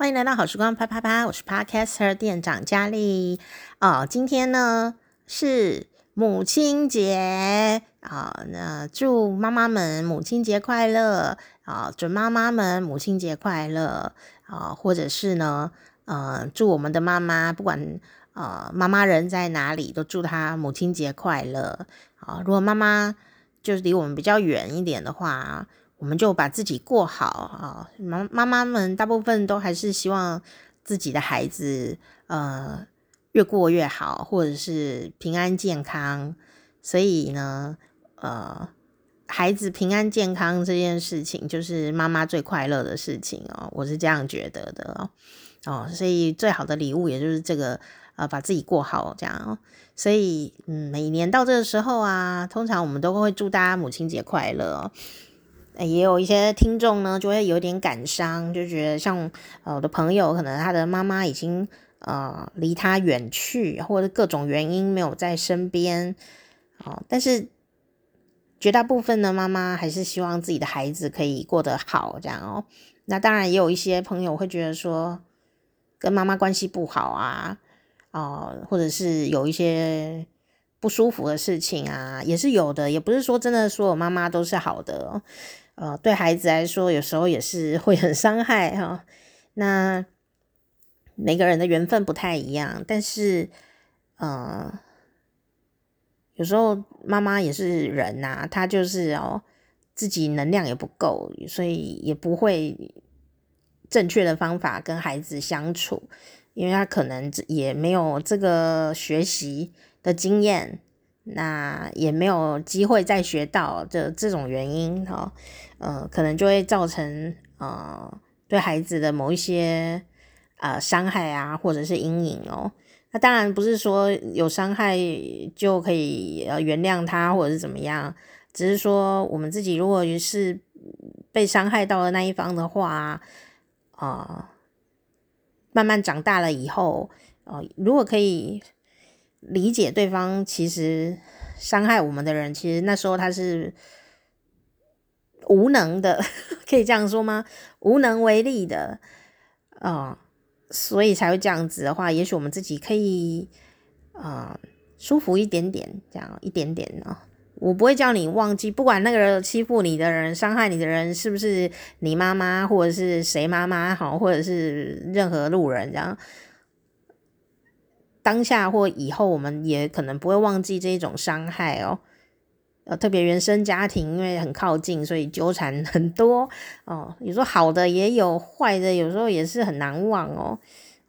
欢迎来到好时光啪啪啪，我是 Podcaster 店长佳丽哦。今天呢是母亲节啊、哦，那祝妈妈们母亲节快乐啊、哦！准妈妈们母亲节快乐啊、哦！或者是呢，呃，祝我们的妈妈，不管呃妈妈人在哪里，都祝她母亲节快乐啊、如果妈妈就是离我们比较远一点的话。我们就把自己过好啊！妈妈妈们大部分都还是希望自己的孩子呃越过越好，或者是平安健康。所以呢，呃，孩子平安健康这件事情，就是妈妈最快乐的事情哦。我是这样觉得的哦。哦，所以最好的礼物也就是这个呃，把自己过好这样。所以嗯，每年到这个时候啊，通常我们都会祝大家母亲节快乐。也有一些听众呢，就会有点感伤，就觉得像我的朋友，可能他的妈妈已经呃离他远去，或者各种原因没有在身边，哦，但是绝大部分的妈妈还是希望自己的孩子可以过得好，这样哦。那当然也有一些朋友会觉得说，跟妈妈关系不好啊，哦，或者是有一些不舒服的事情啊，也是有的，也不是说真的所有妈妈都是好的。呃，对孩子来说，有时候也是会很伤害哈、那每个人的缘分不太一样，但是，呃，有时候妈妈也是人呐、她就是哦，自己能量也不够，所以也不会正确的方法跟孩子相处，因为她可能也没有这个学习的经验。那也没有机会再学到这这种原因哈，呃，可能就会造成呃对孩子的某一些呃伤害啊，或者是阴影哦。那当然不是说有伤害就可以呃原谅他或者是怎么样，只是说我们自己如果是被伤害到的那一方的话，啊，呃，慢慢长大了以后，呃，如果可以。理解对方，其实伤害我们的人，其实那时候他是无能的，可以这样说吗？无能为力的啊、所以才会这样子的话，也许我们自己可以啊、舒服一点点，这样一点点、哦。我不会叫你忘记，不管那个人欺负你的人、伤害你的人是不是你妈妈，或者是谁妈妈好，或者是任何路人这样。当下或以后，我们也可能不会忘记这一种伤害哦。呃，特别原生家庭，因为很靠近，所以纠缠 很多哦。有时候好的也有，坏的有时候也是很难忘哦。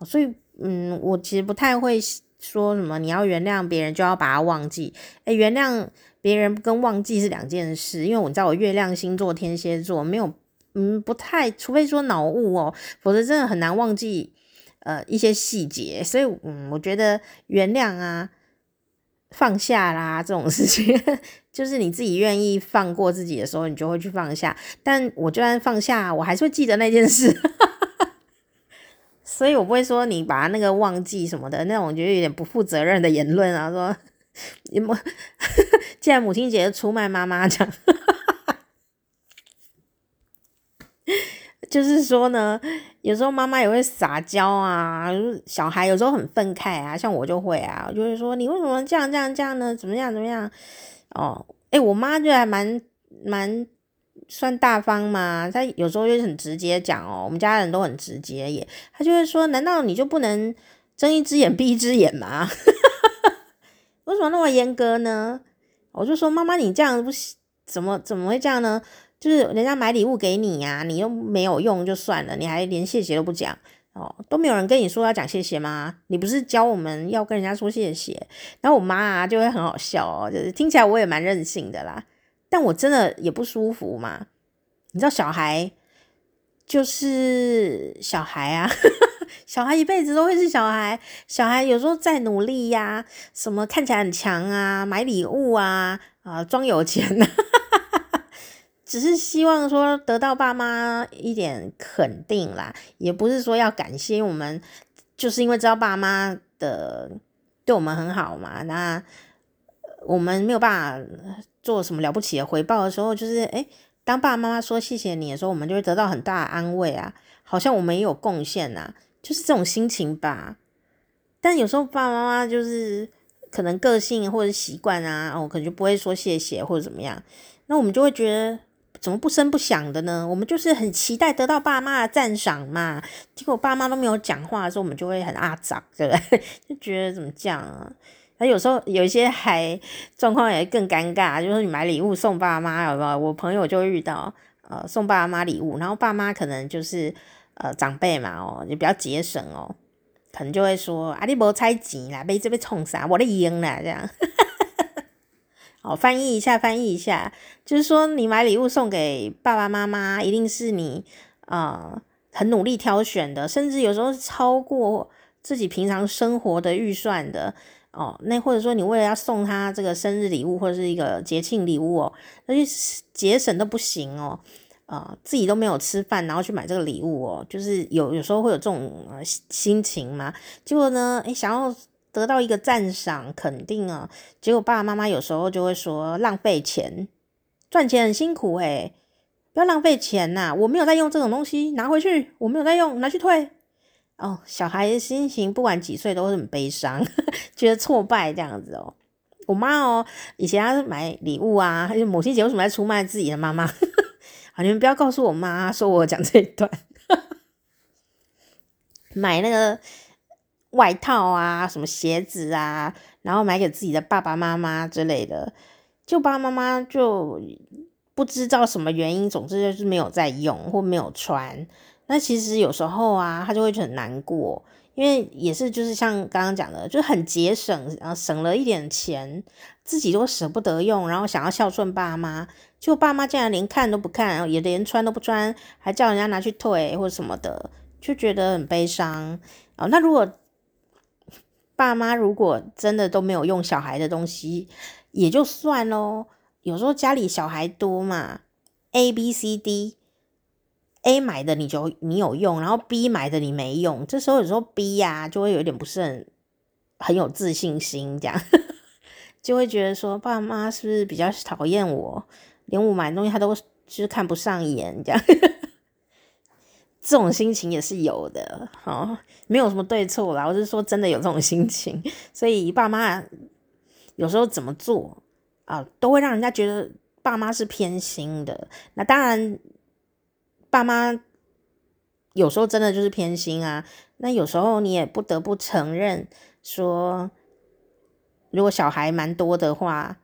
所以，嗯，我其实不太会说什么你要原谅别人就要把他忘记。诶，原谅别人跟忘记是两件事，因为我知道我月亮星座天蝎座没有，嗯，不太，除非说脑雾哦，否则真的很难忘记。呃，一些细节，所以嗯，我觉得原谅啊、放下啦这种事情，就是你自己愿意放过自己的时候，你就会去放下。但我就算放下，我还是会记得那件事，所以我不会说你把那个忘记什么的那种，我觉得有点不负责任的言论啊。说 你母，既然母亲节出卖妈妈这样。就是说呢，有时候妈妈也会撒娇啊，小孩有时候很愤慨啊，像我就会啊，我就会说你为什么这样这样这样呢？怎么样怎么样？哦，诶，我妈就还蛮蛮算大方嘛，她有时候就很直接讲哦，我们家人都很直接耶，她就会说，难道你就不能睁一只眼闭一只眼吗？为什么那么严格呢？我就说妈妈，你这样不行，怎么怎么会这样呢？就是人家买礼物给你呀、啊，你又没有用就算了，你还连谢谢都不讲哦，都没有人跟你说要讲谢谢吗？你不是教我们要跟人家说谢谢？然后我妈啊就会很好笑哦，就是听起来我也蛮任性的啦，但我真的也不舒服嘛。你知道小孩就是小孩啊，小孩一辈子都会是小孩，小孩有时候再努力呀、什么看起来很强啊，买礼物啊，啊装有钱啊。只是希望说得到爸妈一点肯定啦，也不是说要感谢我们，就是因为知道爸妈的对我们很好嘛，那我们没有办法做什么了不起的回报的时候，就是诶，当爸爸妈妈说谢谢你的时候，我们就会得到很大的安慰啊。好像我们也有贡献呐，就是这种心情吧。但有时候爸爸妈妈就是可能个性或者习惯啊，哦，可能就不会说谢谢或者怎么样，那我们就会觉得。怎么不声不响的呢？我们就是很期待得到爸妈的赞赏嘛。结果爸妈都没有讲话的时候，我们就会很阿杂，对不对？就觉得怎么这样啊？那有时候有一些还状况也更尴尬，就是你买礼物送爸妈，有没有？我朋友就遇到，呃，送爸妈礼物，然后爸妈可能就是呃长辈嘛，哦，也比较节省哦，可能就会说啊，你无猜钱啦，被这边冲啥？我的赢啦，这样。好，翻译一下，翻译一下，就是说，你买礼物送给爸爸妈妈，一定是你啊、很努力挑选的，甚至有时候超过自己平常生活的预算的哦。那或者说，你为了要送他这个生日礼物或者是一个节庆礼物哦，那就节省都不行哦，啊、自己都没有吃饭，然后去买这个礼物哦，就是有有时候会有这种心情嘛。结果呢，诶，想要。得到一个赞赏肯定啊，结果爸爸妈妈有时候就会说浪费钱，赚钱很辛苦诶、不要浪费钱呐！我没有在用这种东西，拿回去，我没有在用，拿去退。哦，小孩的心情不管几岁都会很悲伤，觉得挫败这样子哦。我妈哦，以前她买礼物啊，还有母亲节为什么在出卖自己的妈妈？好，你们不要告诉我妈说我讲这一段，买那个。外套啊，什么鞋子啊，然后买给自己的爸爸妈妈之类的，就爸爸妈妈就不知道什么原因，总之就是没有在用或没有穿。那其实有时候啊，他就会很难过，因为也是就是像刚刚讲的，就很节省，然后省了一点钱，自己都舍不得用，然后想要孝顺爸妈，就爸妈竟然连看都不看，也连穿都不穿，还叫人家拿去退或什么的，就觉得很悲伤啊。那如果爸妈如果真的都没有用小孩的东西，也就算咯。有时候家里小孩多嘛，A、B、C、D，A 买的你就你有用，然后 B 买的你没用。这时候有时候 B 呀、就会有点不是很很有自信心，这样 就会觉得说爸妈是不是比较讨厌我，连我买的东西他都就是看不上眼这样。这种心情也是有的，哦，没有什么对错啦，我是说真的有这种心情，所以爸妈有时候怎么做啊，都会让人家觉得爸妈是偏心的。那当然，爸妈有时候真的就是偏心啊。那有时候你也不得不承认说，如果小孩蛮多的话，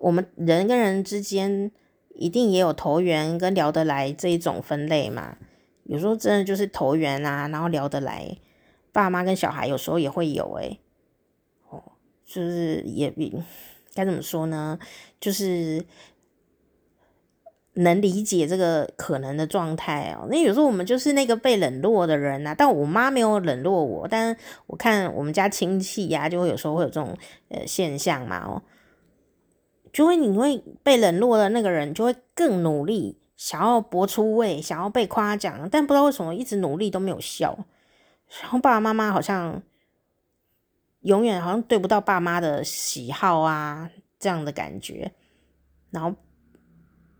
我们人跟人之间一定也有投缘跟聊得来这一种分类嘛。有时候真的就是投缘啊，然后聊得来，爸妈跟小孩有时候也会有诶、哦，就是也 该怎么说呢？就是能理解这个可能的状态哦。那有时候我们就是那个被冷落的人呐、啊，但我妈没有冷落我，但我看我们家亲戚呀、就会有时候会有这种呃现象嘛，哦，就会你会被冷落的那个人就会更努力。想要搏出位，想要被夸奖，但不知道为什么一直努力都没有效。然后爸爸妈妈好像永远好像对不到爸妈的喜好啊，这样的感觉。然后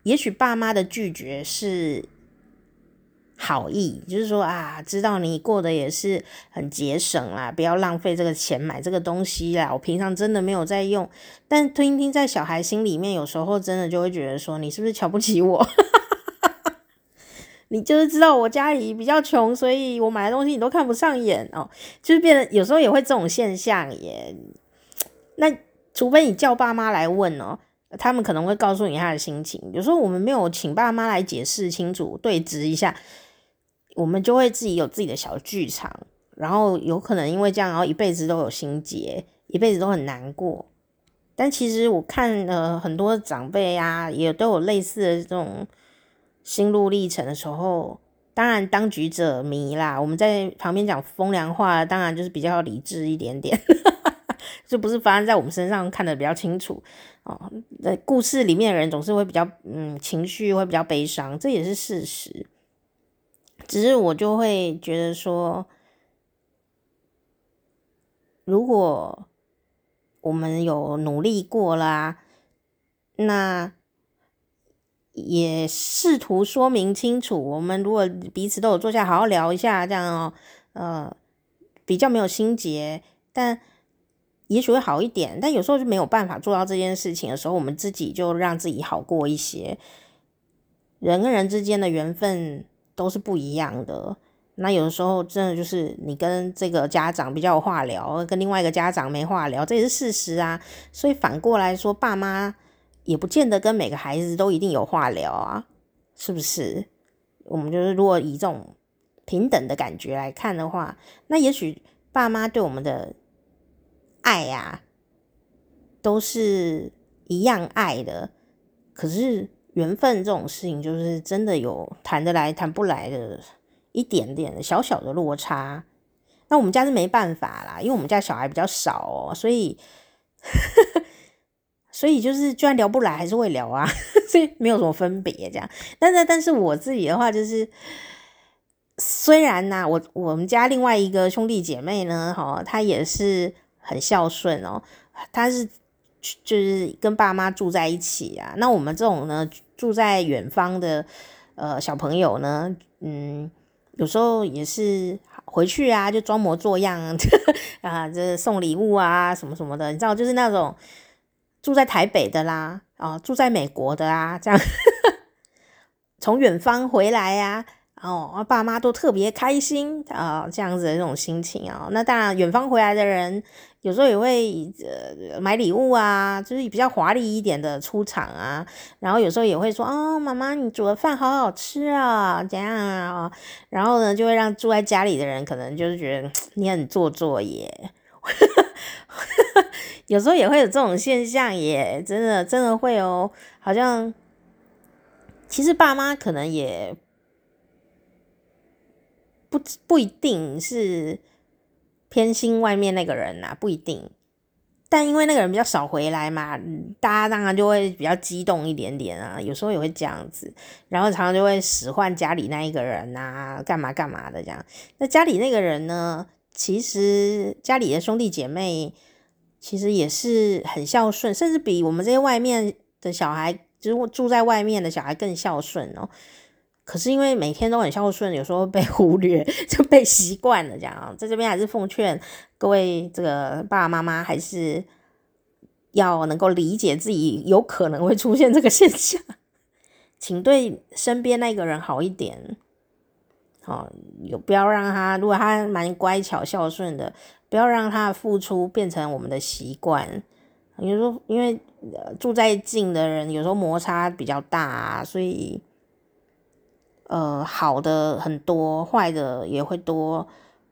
也许爸妈的拒绝是好意，就是说啊，知道你过得也是很节省啦，不要浪费这个钱买这个东西啦。我平常真的没有在用，但听听在小孩心里面，有时候真的就会觉得说，你是不是瞧不起我？你就是知道我家里比较穷，所以我买的东西你都看不上眼哦，就是变得有时候也会这种现象耶。那除非你叫爸妈来问哦，他们可能会告诉你他的心情。有时候我们没有请爸妈来解释清楚、对质一下，我们就会自己有自己的小剧场，然后有可能因为这样，然后一辈子都有心结，一辈子都很难过。但其实我看了很多长辈啊，也都有类似的这种。心路历程的时候，当然当局者迷啦。我们在旁边讲风凉话，当然就是比较理智一点点，就不是发生在我们身上看得比较清楚哦。在故事里面的人总是会比较嗯，情绪会比较悲伤，这也是事实。只是我就会觉得说，如果我们有努力过啦，那。也试图说明清楚。我们如果彼此都有坐下好好聊一下，这样哦，呃，比较没有心结，但也许会好一点。但有时候就没有办法做到这件事情的时候，我们自己就让自己好过一些。人跟人之间的缘分都是不一样的。那有的时候真的就是你跟这个家长比较有话聊，跟另外一个家长没话聊，这也是事实啊。所以反过来说，爸妈也不见得跟每个孩子都一定有话聊啊，是不是？我们就是如果以这种平等的感觉来看的话，那也许爸妈对我们的爱呀，都是一样爱的。可是缘分这种事情，就是真的有谈得来谈不来的。一点点的小小的落差，那我们家是没办法啦，因为我们家小孩比较少哦，所以，所以就是就算聊不来还是会聊啊，所以没有什么分别这样。但是，但是我自己的话就是，虽然呢，我我们家另外一个兄弟姐妹呢，哈，他也是很孝顺哦，他是就是跟爸妈住在一起啊。那我们这种呢，住在远方的呃小朋友呢，嗯。有时候也是回去啊，就装模作样 啊，这送礼物啊，什么什么的，你知道，就是那种住在台北的啦，啊，住在美国的啊，这样从远方回来呀。哦，爸妈都特别开心啊，这样子的这种心情啊。那当然，远方回来的人有时候也会呃买礼物啊，就是比较华丽一点的出场啊。然后有时候也会说，哦，妈妈你煮的饭好好吃啊，这样啊。然后呢，就会让住在家里的人可能就是觉得你很做作耶。有时候也会有这种现象耶，真的真的会哦。好像其实爸妈可能也。不不一定是偏心外面那个人呐、啊，不一定。但因为那个人比较少回来嘛，大家当然就会比较激动一点点啊。有时候也会这样子，然后常常就会使唤家里那一个人啊，干嘛干嘛的这样。那家里那个人呢，其实家里的兄弟姐妹其实也是很孝顺，甚至比我们这些外面的小孩，就是住在外面的小孩更孝顺哦。可是因为每天都很孝顺，有时候被忽略，就被习惯了这样。在这边还是奉劝各位这个爸爸妈妈，还是要能够理解自己有可能会出现这个现象，请对身边那个人好一点。哦，有不要让他，如果他蛮乖巧孝顺的，不要让他的付出变成我们的习惯。有时候因为住在近的人，有时候摩擦比较大啊，所以。呃，好的很多，坏的也会多，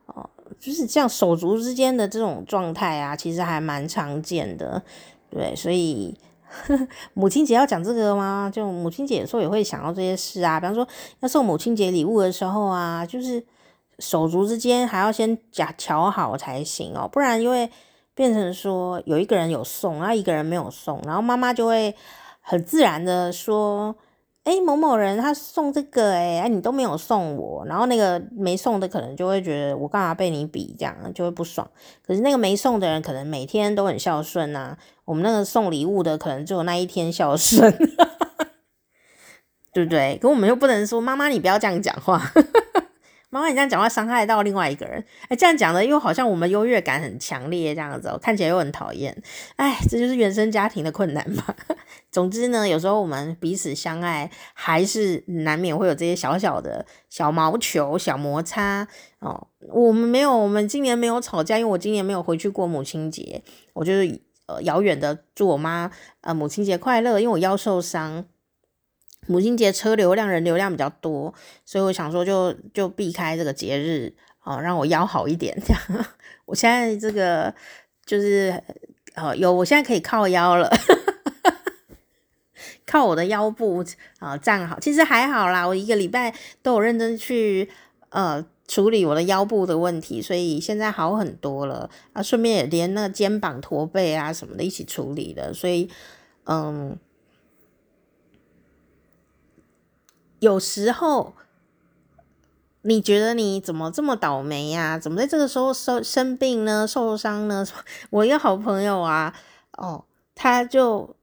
哦，就是像手足之间的这种状态啊，其实还蛮常见的，对，所以 母亲节要讲这个吗？就母亲节的时候也会想到这些事啊，比方说要送母亲节礼物的时候啊，就是手足之间还要先假调好才行哦，不然因为变成说有一个人有送，然后一个人没有送，然后妈妈就会很自然的说。哎，某某人他送这个，哎，哎，你都没有送我，然后那个没送的可能就会觉得我干嘛被你比，这样就会不爽。可是那个没送的人可能每天都很孝顺呐，我们那个送礼物的可能只有那一天孝顺，对不对？可我们又不能说妈妈你不要这样讲话。妈妈，你这样讲话伤害到另外一个人，哎，这样讲的又好像我们优越感很强烈这样子哦，看起来又很讨厌。哎，这就是原生家庭的困难嘛。总之呢，有时候我们彼此相爱，还是难免会有这些小小的小毛球、小摩擦哦。我们没有，我们今年没有吵架，因为我今年没有回去过母亲节，我就是呃遥远的祝我妈呃母亲节快乐，因为我腰受伤。母亲节车流量人流量比较多，所以我想说就就避开这个节日哦，让我腰好一点。这样，我现在这个就是呃有，我现在可以靠腰了，靠我的腰部啊、站好。其实还好啦，我一个礼拜都有认真去呃处理我的腰部的问题，所以现在好很多了啊。顺便也连那个肩膀驼背啊什么的一起处理了，所以嗯。有时候你觉得你怎么这么倒霉呀？怎么在这个时候生生病呢？受伤呢？我一个好朋友啊，哦，他就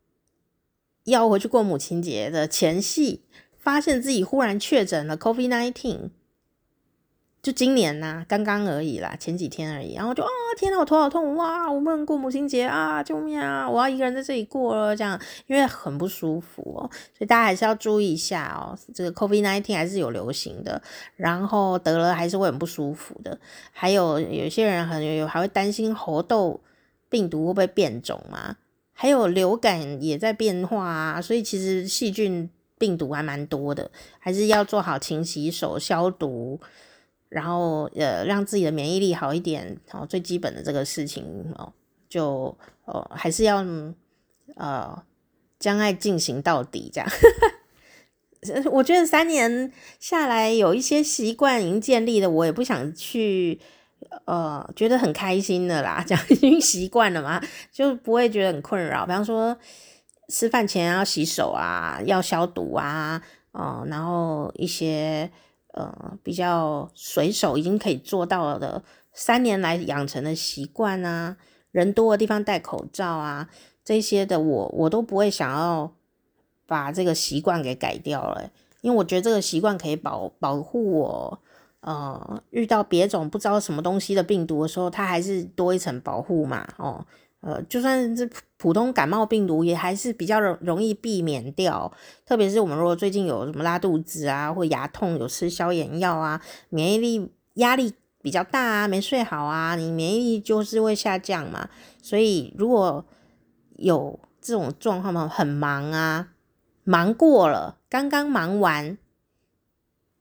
要回去过母亲节的前夕，发现自己忽然确诊了 COVID-19。就今年呐、啊，刚刚而已啦，前几天而已，然后就啊，天呐，我头好痛哇！我不能过母亲节啊，救命啊！我要一个人在这里过了，这样因为很不舒服哦，所以大家还是要注意一下哦。这个 COVID-19 还是有流行的，然后得了还是会很不舒服的。还有有些人很有还会担心猴痘病毒会不会变种嘛？还有流感也在变化啊，所以其实细菌病毒还蛮多的，还是要做好勤洗手、消毒。然后呃，让自己的免疫力好一点，哦，最基本的这个事情哦，就哦还是要呃将爱进行到底这样。我觉得三年下来有一些习惯已经建立了，我也不想去呃觉得很开心的啦，这样 已经习惯了嘛，就不会觉得很困扰。比方说吃饭前要洗手啊，要消毒啊，哦、然后一些。呃，比较随手已经可以做到的，三年来养成的习惯啊，人多的地方戴口罩啊，这些的我我都不会想要把这个习惯给改掉了，因为我觉得这个习惯可以保保护我，呃，遇到别种不知道什么东西的病毒的时候，它还是多一层保护嘛，哦。呃，就算是普通感冒病毒，也还是比较容容易避免掉。特别是我们如果最近有什么拉肚子啊，或牙痛，有吃消炎药啊，免疫力压力比较大啊，没睡好啊，你免疫力就是会下降嘛。所以如果有这种状况嘛，很忙啊，忙过了，刚刚忙完，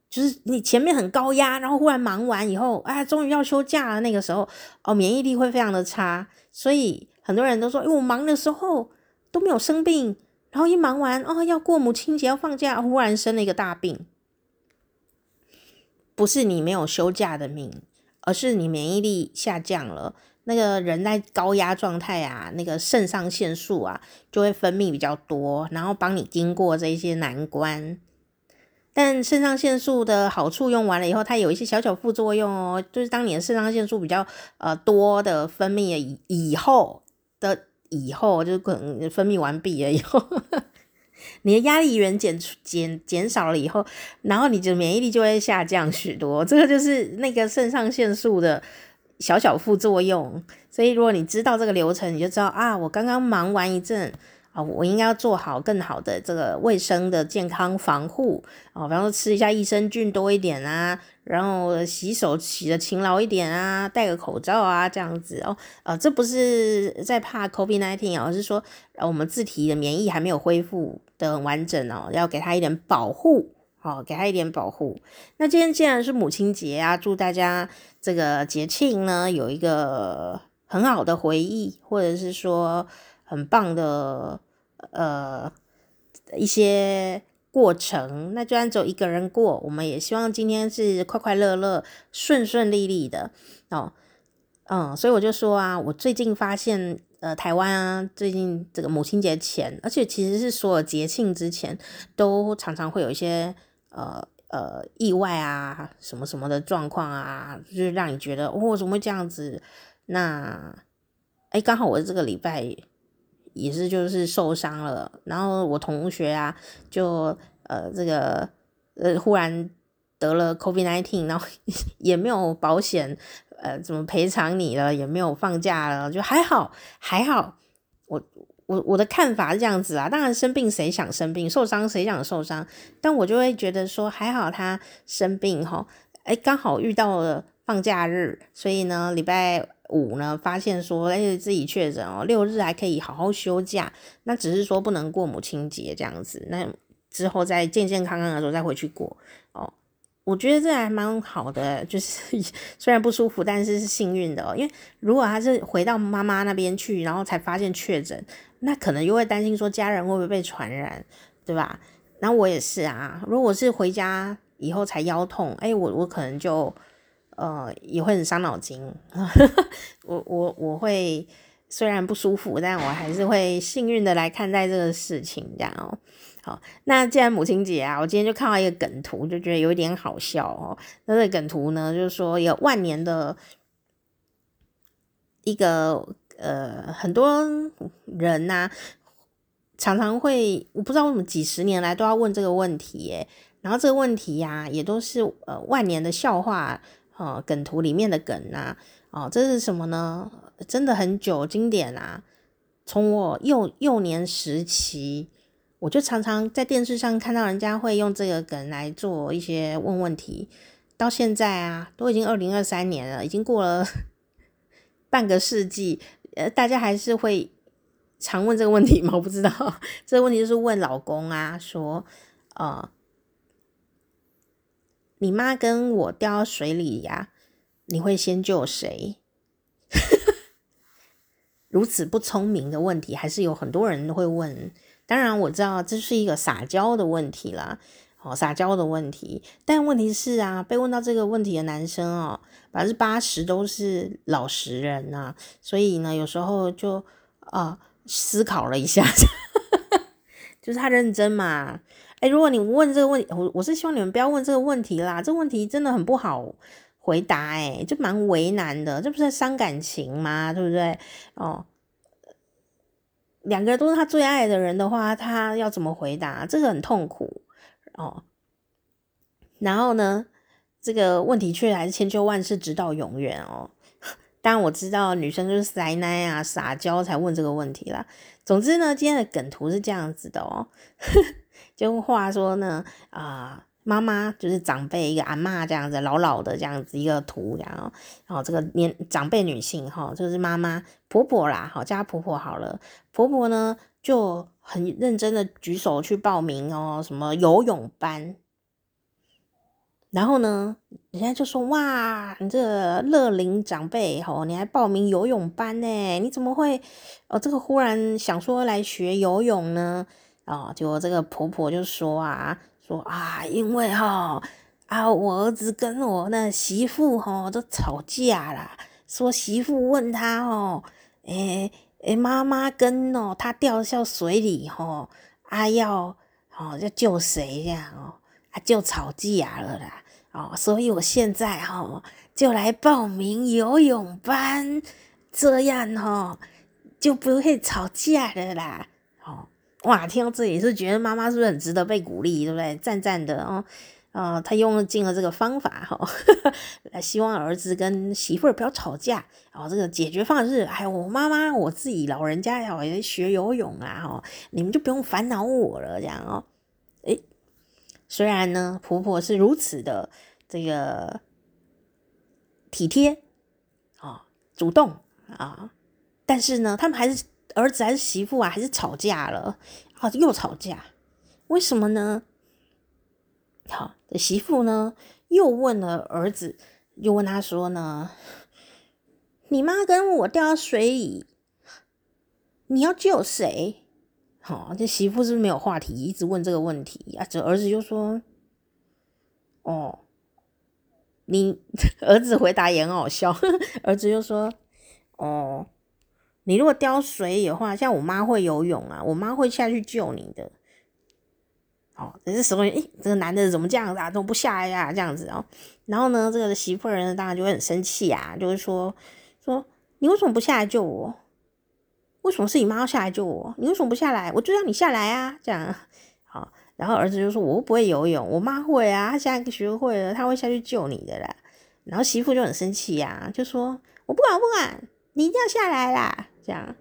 就是你前面很高压，然后忽然忙完以后，哎，终于要休假了，那个时候哦，免疫力会非常的差，所以。很多人都说，因为我忙的时候都没有生病，然后一忙完哦，要过母亲节要放假，忽然生了一个大病，不是你没有休假的命，而是你免疫力下降了。那个人在高压状态啊，那个肾上腺素啊就会分泌比较多，然后帮你经过这些难关。但肾上腺素的好处用完了以后，它有一些小小副作用哦，就是当你的肾上腺素比较呃多的分泌了以以后。的以后就可能分泌完毕了以后，你的压力源减减减少了以后，然后你的免疫力就会下降许多。这个就是那个肾上腺素的小小副作用。所以如果你知道这个流程，你就知道啊，我刚刚忙完一阵。啊，我应该要做好更好的这个卫生的健康防护啊，比方说吃一下益生菌多一点啊，然后洗手洗得勤劳一点啊，戴个口罩啊，这样子哦。呃，这不是在怕 COVID-19 而是说我们自体的免疫还没有恢复的很完整哦，要给他一点保护，好，给他一点保护。那今天既然是母亲节啊，祝大家这个节庆呢有一个很好的回忆，或者是说。很棒的，呃，一些过程。那就算只有一个人过，我们也希望今天是快快乐乐、顺顺利利的哦。嗯，所以我就说啊，我最近发现，呃，台湾啊，最近这个母亲节前，而且其实是所有节庆之前，都常常会有一些呃呃意外啊，什么什么的状况啊，就是让你觉得，哦，怎么会这样子？那，哎，刚好我这个礼拜。也是就是受伤了，然后我同学啊，就呃这个呃忽然得了 COVID-19，然后 也没有保险，呃怎么赔偿你了，也没有放假了，就还好还好。我我我的看法是这样子啊，当然生病谁想生病，受伤谁想受伤，但我就会觉得说还好他生病哈，哎刚好遇到了放假日，所以呢礼拜。五呢，发现说，哎，自己确诊哦，六日还可以好好休假，那只是说不能过母亲节这样子，那之后再健健康康的时候再回去过哦。我觉得这还蛮好的，就是 虽然不舒服，但是是幸运的哦。因为如果他是回到妈妈那边去，然后才发现确诊，那可能又会担心说家人会不会被传染，对吧？那我也是啊，如果是回家以后才腰痛，哎，我我可能就。呃，也会很伤脑筋。我我我会虽然不舒服，但我还是会幸运的来看待这个事情，这样哦。好，那既然母亲节啊，我今天就看到一个梗图，就觉得有一点好笑哦。那这梗图呢，就是说有万年的一个呃，很多人呐、啊，常常会，我不知道为什么几十年来都要问这个问题耶。然后这个问题呀、也都是呃万年的笑话，呃梗图里面的梗啊，哦，这是什么呢？真的很久经典啊！从我幼幼年时期，我就常常在电视上看到人家会用这个梗来做一些问问题。到现在啊，都已经二零二三年了，已经过了 半个世纪，呃，大家还是会常问这个问题吗？我不知道，这个问题就是问老公啊，说，呃，你妈跟我掉到水里呀，你会先救谁？如此不聪明的问题，还是有很多人会问。当然，我知道这是一个撒娇的问题啦。哦，撒娇的问题，但问题是啊，被问到这个问题的男生哦，百分之八十都是老实人呐、啊，所以呢，有时候就啊、思考了一下，就是他认真嘛。哎，如果你问这个问题，我我是希望你们不要问这个问题啦，这个问题真的很不好回答，哎，就蛮为难的，这不是伤感情吗？对不对？哦，两个人都是他最爱的人的话，他要怎么回答？这个很痛苦。哦，然后呢，这个问题却还是千秋万世，直到永远哦。当然我知道女生就是塞奶啊、撒娇才问这个问题啦。总之呢，今天的梗图是这样子的哦。就话说呢，啊、呃，妈妈就是长辈一个阿嬷这样子，老老的这样子一个图，然后，然后这个年长辈女性哈、就是妈妈婆婆啦，好叫她婆婆好了。婆婆呢就。很认真的举手去报名哦，什么游泳班，然后呢，人家就说哇，你这乐龄长辈吼，你还报名游泳班呢？你怎么会哦？这个忽然想说来学游泳呢？哦，就我这个婆婆就说啊，说啊，因为哈啊，我儿子跟我那媳妇哈都吵架啦，说媳妇问他哦，诶。诶，妈妈跟哦，他掉下水里吼，啊要哦要救谁这样哦，啊就吵架了啦，哦，所以我现在哈就来报名游泳班，这样哈就不会吵架了啦，哇，听到这里是觉得妈妈是不是很值得被鼓励，对不对？赞赞的哦。啊、呃，他用尽了这个方法哈，来希望儿子跟媳妇儿不要吵架。然后这个解决方案是，哎，我妈妈我自己老人家要学游泳啊，哈，你们就不用烦恼我了，这样哦。诶，虽然呢，婆婆是如此的这个体贴啊，主动啊，但是呢，他们还是儿子还是媳妇啊，还是吵架了啊，又吵架，为什么呢？好，媳妇呢又问了儿子，又问他说呢：“你妈跟我掉到水里，你要救谁？”好，这媳妇是不是没有话题，一直问这个问题啊？这儿子就说：“哦，你 儿子回答也很好笑。儿子就说：‘哦，你如果掉水里的话，像我妈会游泳啊，我妈会下去救你的。’”哦，这是什么？诶，这个男的怎么这样子啊？怎么不下来呀？这样子哦。然后呢，这个媳妇人当然就会很生气啊，就会说说你为什么不下来救我？为什么是你妈要下来救我？你为什么不下来？我就让你下来啊！这样好。然后儿子就说：“我不会游泳，我妈会啊，她现在学会了，她会下去救你的啦。”然后媳妇就很生气呀，就说：“我不管，不管，你一定要下来啦！”这样。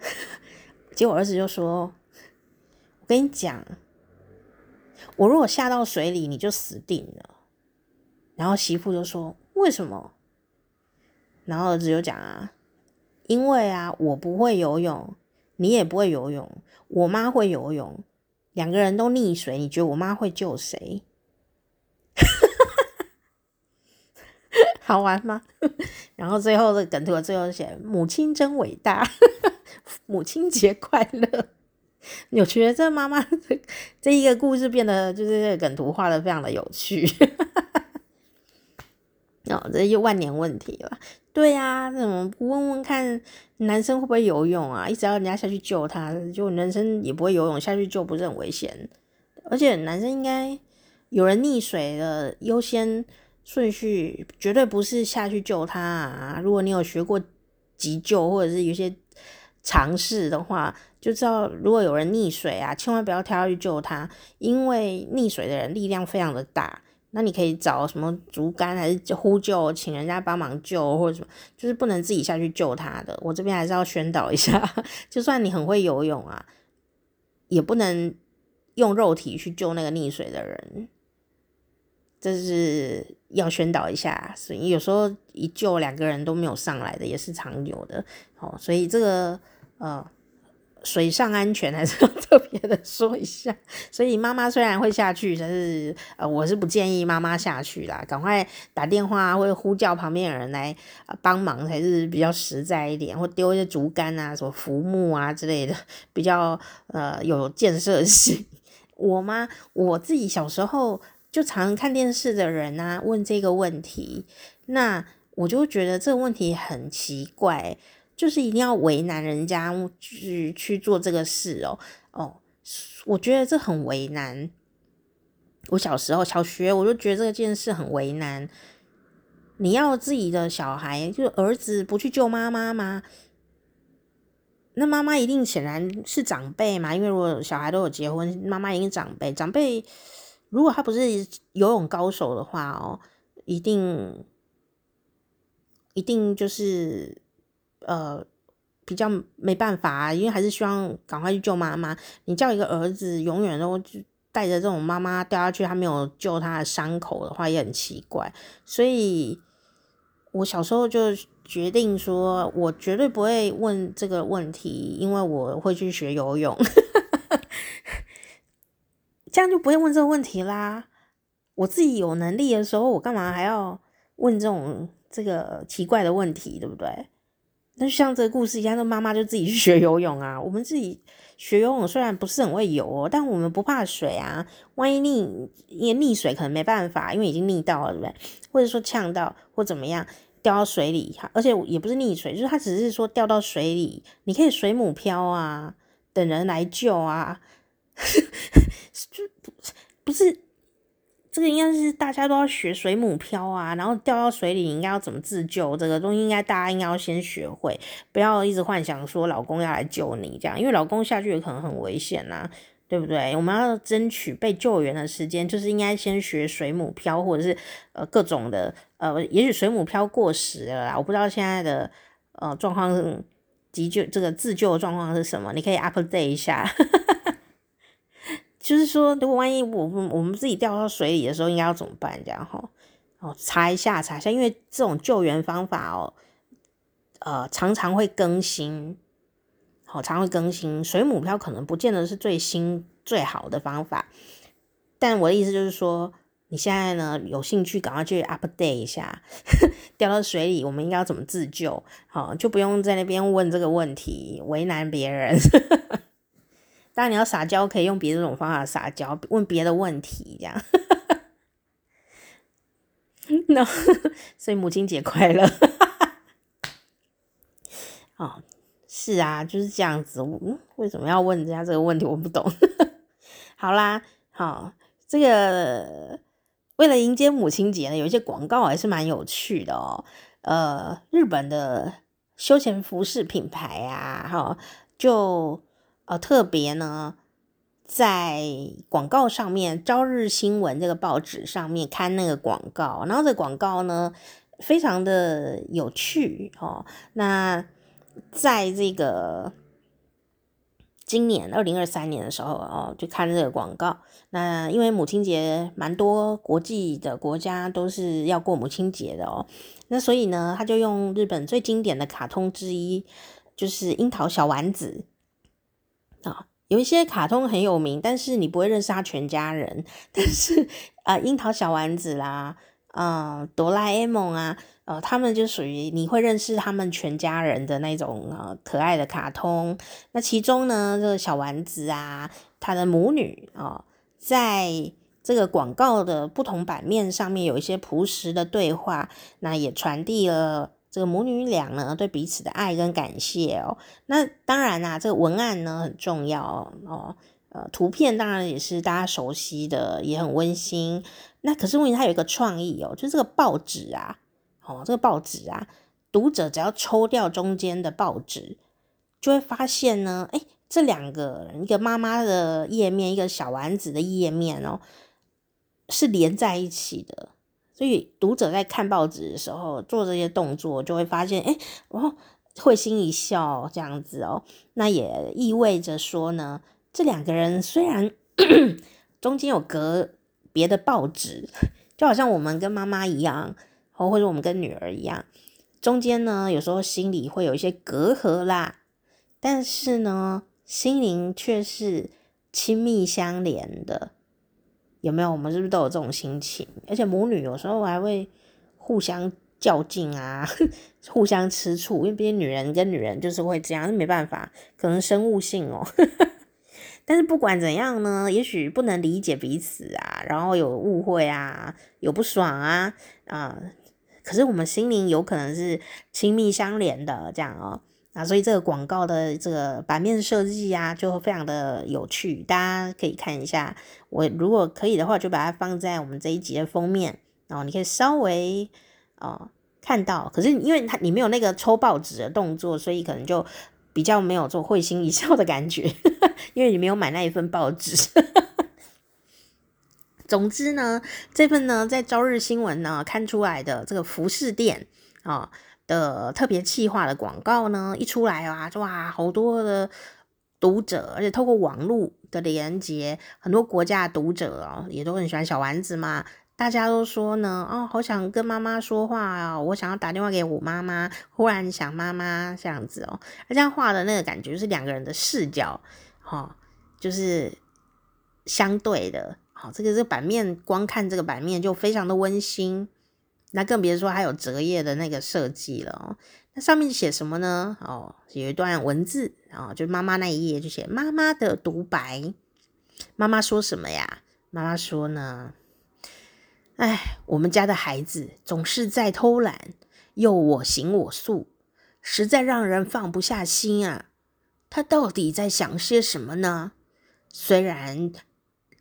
结果儿子就说：“我跟你讲。”我如果下到水里，你就死定了。然后媳妇就说：“为什么？”然后儿子就讲啊：“因为啊，我不会游泳，你也不会游泳，我妈会游泳，两个人都溺水，你觉得我妈会救谁？” 好玩吗？然后最后的梗图最后写：“母亲真伟大，母亲节快乐。”有觉得这妈妈这一个故事变得就是梗图画的非常的有趣，哦，这又万年问题了。对呀、啊，怎么不问问看男生会不会游泳啊？一直要人家下去救他，就男生也不会游泳，下去救不是很危险？而且男生应该有人溺水的优先顺序绝对不是下去救他啊！如果你有学过急救或者是有些。常识的话，就知道如果有人溺水啊，千万不要跳下去救他，因为溺水的人力量非常的大。那你可以找什么竹竿，还是呼救，请人家帮忙救，或者什么，就是不能自己下去救他的。我这边还是要宣导一下，就算你很会游泳啊，也不能用肉体去救那个溺水的人。这是要宣导一下，所以有时候一救两个人都没有上来的也是常有的。哦，所以这个呃。水上安全还是要 特别的说一下，所以妈妈虽然会下去，但是呃，我是不建议妈妈下去啦，赶快打电话或者呼叫旁边的人来帮忙才是比较实在一点，或丢一些竹竿啊、什么浮木啊之类的，比较呃有建设性。我吗？我自己小时候就常看电视的人啊问这个问题，那我就觉得这个问题很奇怪。就是一定要为难人家去去做这个事哦哦，我觉得这很为难。我小时候小学我就觉得这件事很为难。你要自己的小孩，就是儿子不去救妈妈吗？那妈妈一定显然是长辈嘛，因为如果小孩都有结婚，妈妈一定长辈。长辈如果他不是游泳高手的话哦，一定一定就是。呃，比较没办法啊，因为还是希望赶快去救妈妈。你叫一个儿子永远都带着这种妈妈掉下去，他没有救他的伤口的话，也很奇怪。所以，我小时候就决定说，我绝对不会问这个问题，因为我会去学游泳，这样就不会问这个问题啦。我自己有能力的时候，我干嘛还要问这种这个奇怪的问题，对不对？那就像这个故事一样，那妈妈就自己去学游泳啊。我们自己学游泳虽然不是很会游哦，但我们不怕水啊。万一溺，因为溺水可能没办法，因为已经溺到了，对不对？或者说呛到或怎么样掉到水里，而且也不是溺水，就是他只是说掉到水里，你可以水母漂啊，等人来救啊，就不是。这个应该是大家都要学水母漂啊，然后掉到水里应该要怎么自救，这个东西应该大家应该要先学会，不要一直幻想说老公要来救你这样，因为老公下去也可能很危险呐、啊，对不对？我们要争取被救援的时间，就是应该先学水母漂，或者是呃各种的呃，也许水母漂过时了啦，我不知道现在的呃状况急救这个自救的状况是什么，你可以 update 一下。就是说，如果万一我们我们自己掉到水里的时候，应该要怎么办？这样哈，哦，查一下，查一下，因为这种救援方法哦，呃，常常会更新，好，常会更新。水母漂可能不见得是最新最好的方法，但我的意思就是说，你现在呢有兴趣，赶快去 update 一下，掉到水里，我们应该要怎么自救？好，就不用在那边问这个问题，为难别人。当然，你要撒娇，可以用别的这种方法撒娇，问别的问题，这样。那、no, 所以母亲节快乐。哦，是啊，就是这样子。嗯，为什么要问人家这个问题？我不懂。好啦，好、哦，这个为了迎接母亲节呢，有一些广告还是蛮有趣的哦。呃，日本的休闲服饰品牌啊，哈、就。呃，特别呢，在广告上面，《朝日新闻》这个报纸上面看那个广告，然后这广告呢，非常的有趣哦。那在这个今年二零二三年的时候哦，就看这个广告。那因为母亲节，蛮多国际的国家都是要过母亲节的哦。那所以呢，他就用日本最经典的卡通之一，就是樱桃小丸子。啊，有一些卡通很有名，但是你不会认识他全家人。但是啊，樱桃小丸子啦，呃，哆啦 A 梦啊，呃，他们就属于你会认识他们全家人的那种呃可爱的卡通。那其中呢，这个小丸子啊，他的母女啊，在这个广告的不同版面上面有一些朴实的对话，那也传递了。这个母女俩呢，对彼此的爱跟感谢哦。那当然啦，这个文案呢很重要哦。呃，图片当然也是大家熟悉的，也很温馨。那可是问题它有一个创意哦，就是这个报纸啊，哦，这个报纸啊，读者只要抽掉中间的报纸，就会发现呢，哎，这两个一个妈妈的页面，一个小丸子的页面哦，是连在一起的。所以读者在看报纸的时候做这些动作，就会发现，哎，哦，会心一笑这样子哦。那也意味着说呢，这两个人虽然 中间有隔别的报纸，就好像我们跟妈妈一样，或者我们跟女儿一样，中间呢有时候心里会有一些隔阂啦，但是呢，心灵却是亲密相连的。有没有？我们是不是都有这种心情？而且母女有时候还会互相较劲啊，互相吃醋，因为毕竟女人跟女人就是会这样，没办法，可能生物性哦。但是不管怎样呢，也许不能理解彼此啊，然后有误会啊，有不爽啊啊，可是我们心灵有可能是亲密相连的这样哦。啊，所以这个广告的这个版面设计啊，就非常的有趣，大家可以看一下。我如果可以的话，就把它放在我们这一集的封面，然后你可以稍微哦看到。可是因为它你没有那个抽报纸的动作，所以可能就比较没有做会心一笑的感觉，因为你没有买那一份报纸。总之呢，这份呢在朝日新闻呢看出来的这个服饰店啊。哦的特别企划的广告呢，一出来啊，哇，好多的读者，而且透过网络的连接，很多国家的读者哦，也都很喜欢小丸子嘛。大家都说呢，哦，好想跟妈妈说话啊，我想要打电话给我妈妈，忽然想妈妈这样子哦。而这样画的那个感觉，就是两个人的视角，哈、哦，就是相对的。好、这个这个版面，光看这个版面就非常的温馨。那更别说还有折页的那个设计了哦。那上面写什么呢？哦，有一段文字啊，就妈妈那一页就写妈妈的独白。妈妈说什么呀？妈妈说呢，哎，我们家的孩子总是在偷懒，又我行我素，实在让人放不下心啊。他到底在想些什么呢？虽然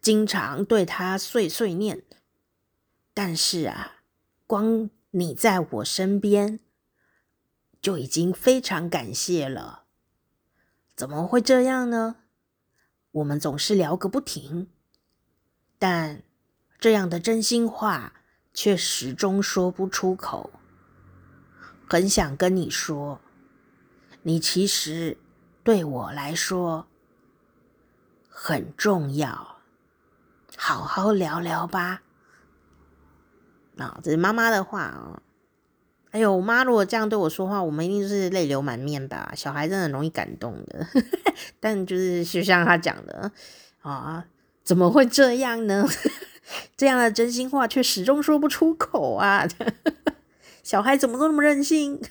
经常对他碎碎念，但是啊。光你在我身边，就已经非常感谢了。怎么会这样呢？我们总是聊个不停，但这样的真心话却始终说不出口。很想跟你说，你其实对我来说很重要。好好聊聊吧。啊、哦，这是妈妈的话啊、哦！哎呦，我妈如果这样对我说话，我们一定是泪流满面吧？小孩真的很容易感动的，但就是就像他讲的啊、怎么会这样呢？这样的真心话却始终说不出口啊！小孩怎么都那么任性？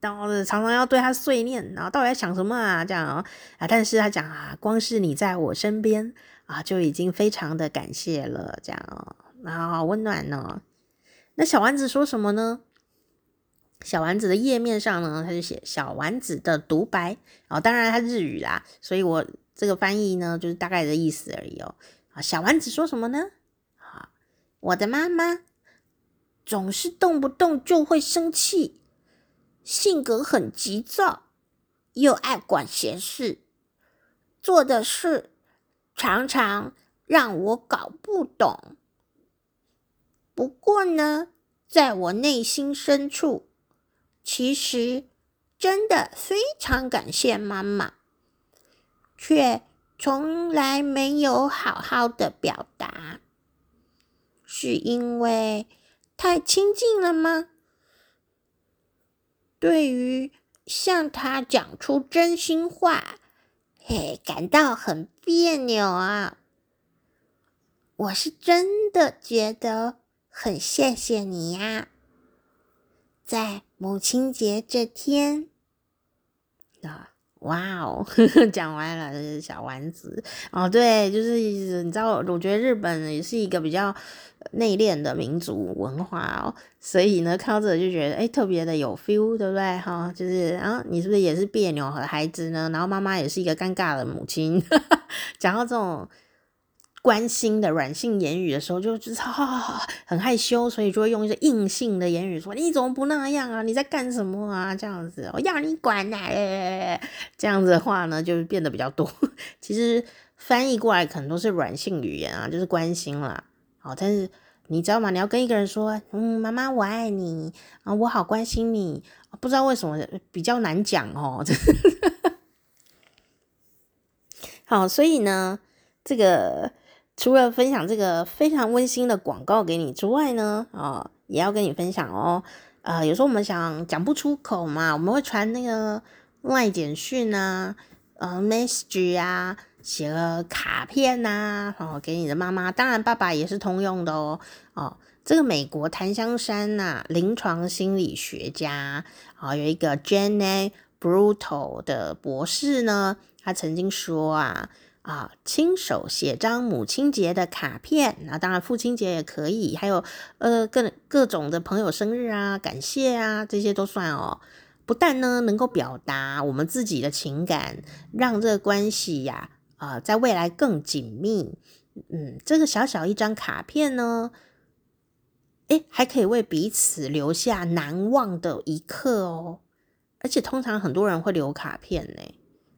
然后常常要对他碎念，然后到底在想什么啊？这样啊、但是他讲啊，光是你在我身边啊，就已经非常的感谢了，这样哦，然后好温暖哦。那小丸子说什么呢？小丸子的页面上呢，他就写小丸子的独白哦，当然他日语啦，所以我这个翻译呢，就是大概的意思而已哦。啊，小丸子说什么呢？啊，我的妈妈总是动不动就会生气，性格很急躁，又爱管闲事，做的事常常让我搞不懂。不过呢，在我内心深处，其实真的非常感谢妈妈，却从来没有好好的表达，是因为太亲近了吗？对于向她讲出真心话，嘿，感到很别扭啊！我是真的觉得。很谢谢你呀，在母亲节这天啊，哇哦，讲完了，这是小丸子哦，对，就是你知道，我觉得日本也是一个比较内敛的民族文化哦，所以呢，看到这就觉得哎，特别的有 feel，对不对？哈、就是啊，你是不是也是别扭和孩子呢？然后妈妈也是一个尴尬的母亲，讲到这种。关心的软性言语的时候，就就是很害羞，所以就会用一些硬性的言语说：“你怎么不那样啊？你在干什么啊？”这样子，我要你管呐、啊！这样子的话呢，就变得比较多。其实翻译过来可能都是软性语言啊，就是关心啦。好，但是你知道吗？你要跟一个人说：“嗯，妈妈我爱你啊，我好关心你。”不知道为什么比较难讲哦。好，所以呢，这个。除了分享这个非常温馨的广告给你之外呢，啊、哦，也要跟你分享哦。呃，有时候我们想讲不出口嘛，我们会传那个外简讯啊，呃，message 啊，写个卡片呐、啊，哦，给你的妈妈。当然，爸爸也是通用的哦。哦，这个美国檀香山呐、啊，临床心理学家啊、有一个 Janet Bluto 的博士呢，他曾经说啊。啊，亲手写张母亲节的卡片，那当然父亲节也可以，还有呃各各种的朋友生日啊，感谢啊，这些都算哦。不但呢能够表达我们自己的情感，让这个关系呀啊、在未来更紧密。嗯，这个小小一张卡片呢，诶，还可以为彼此留下难忘的一刻哦。而且通常很多人会留卡片呢。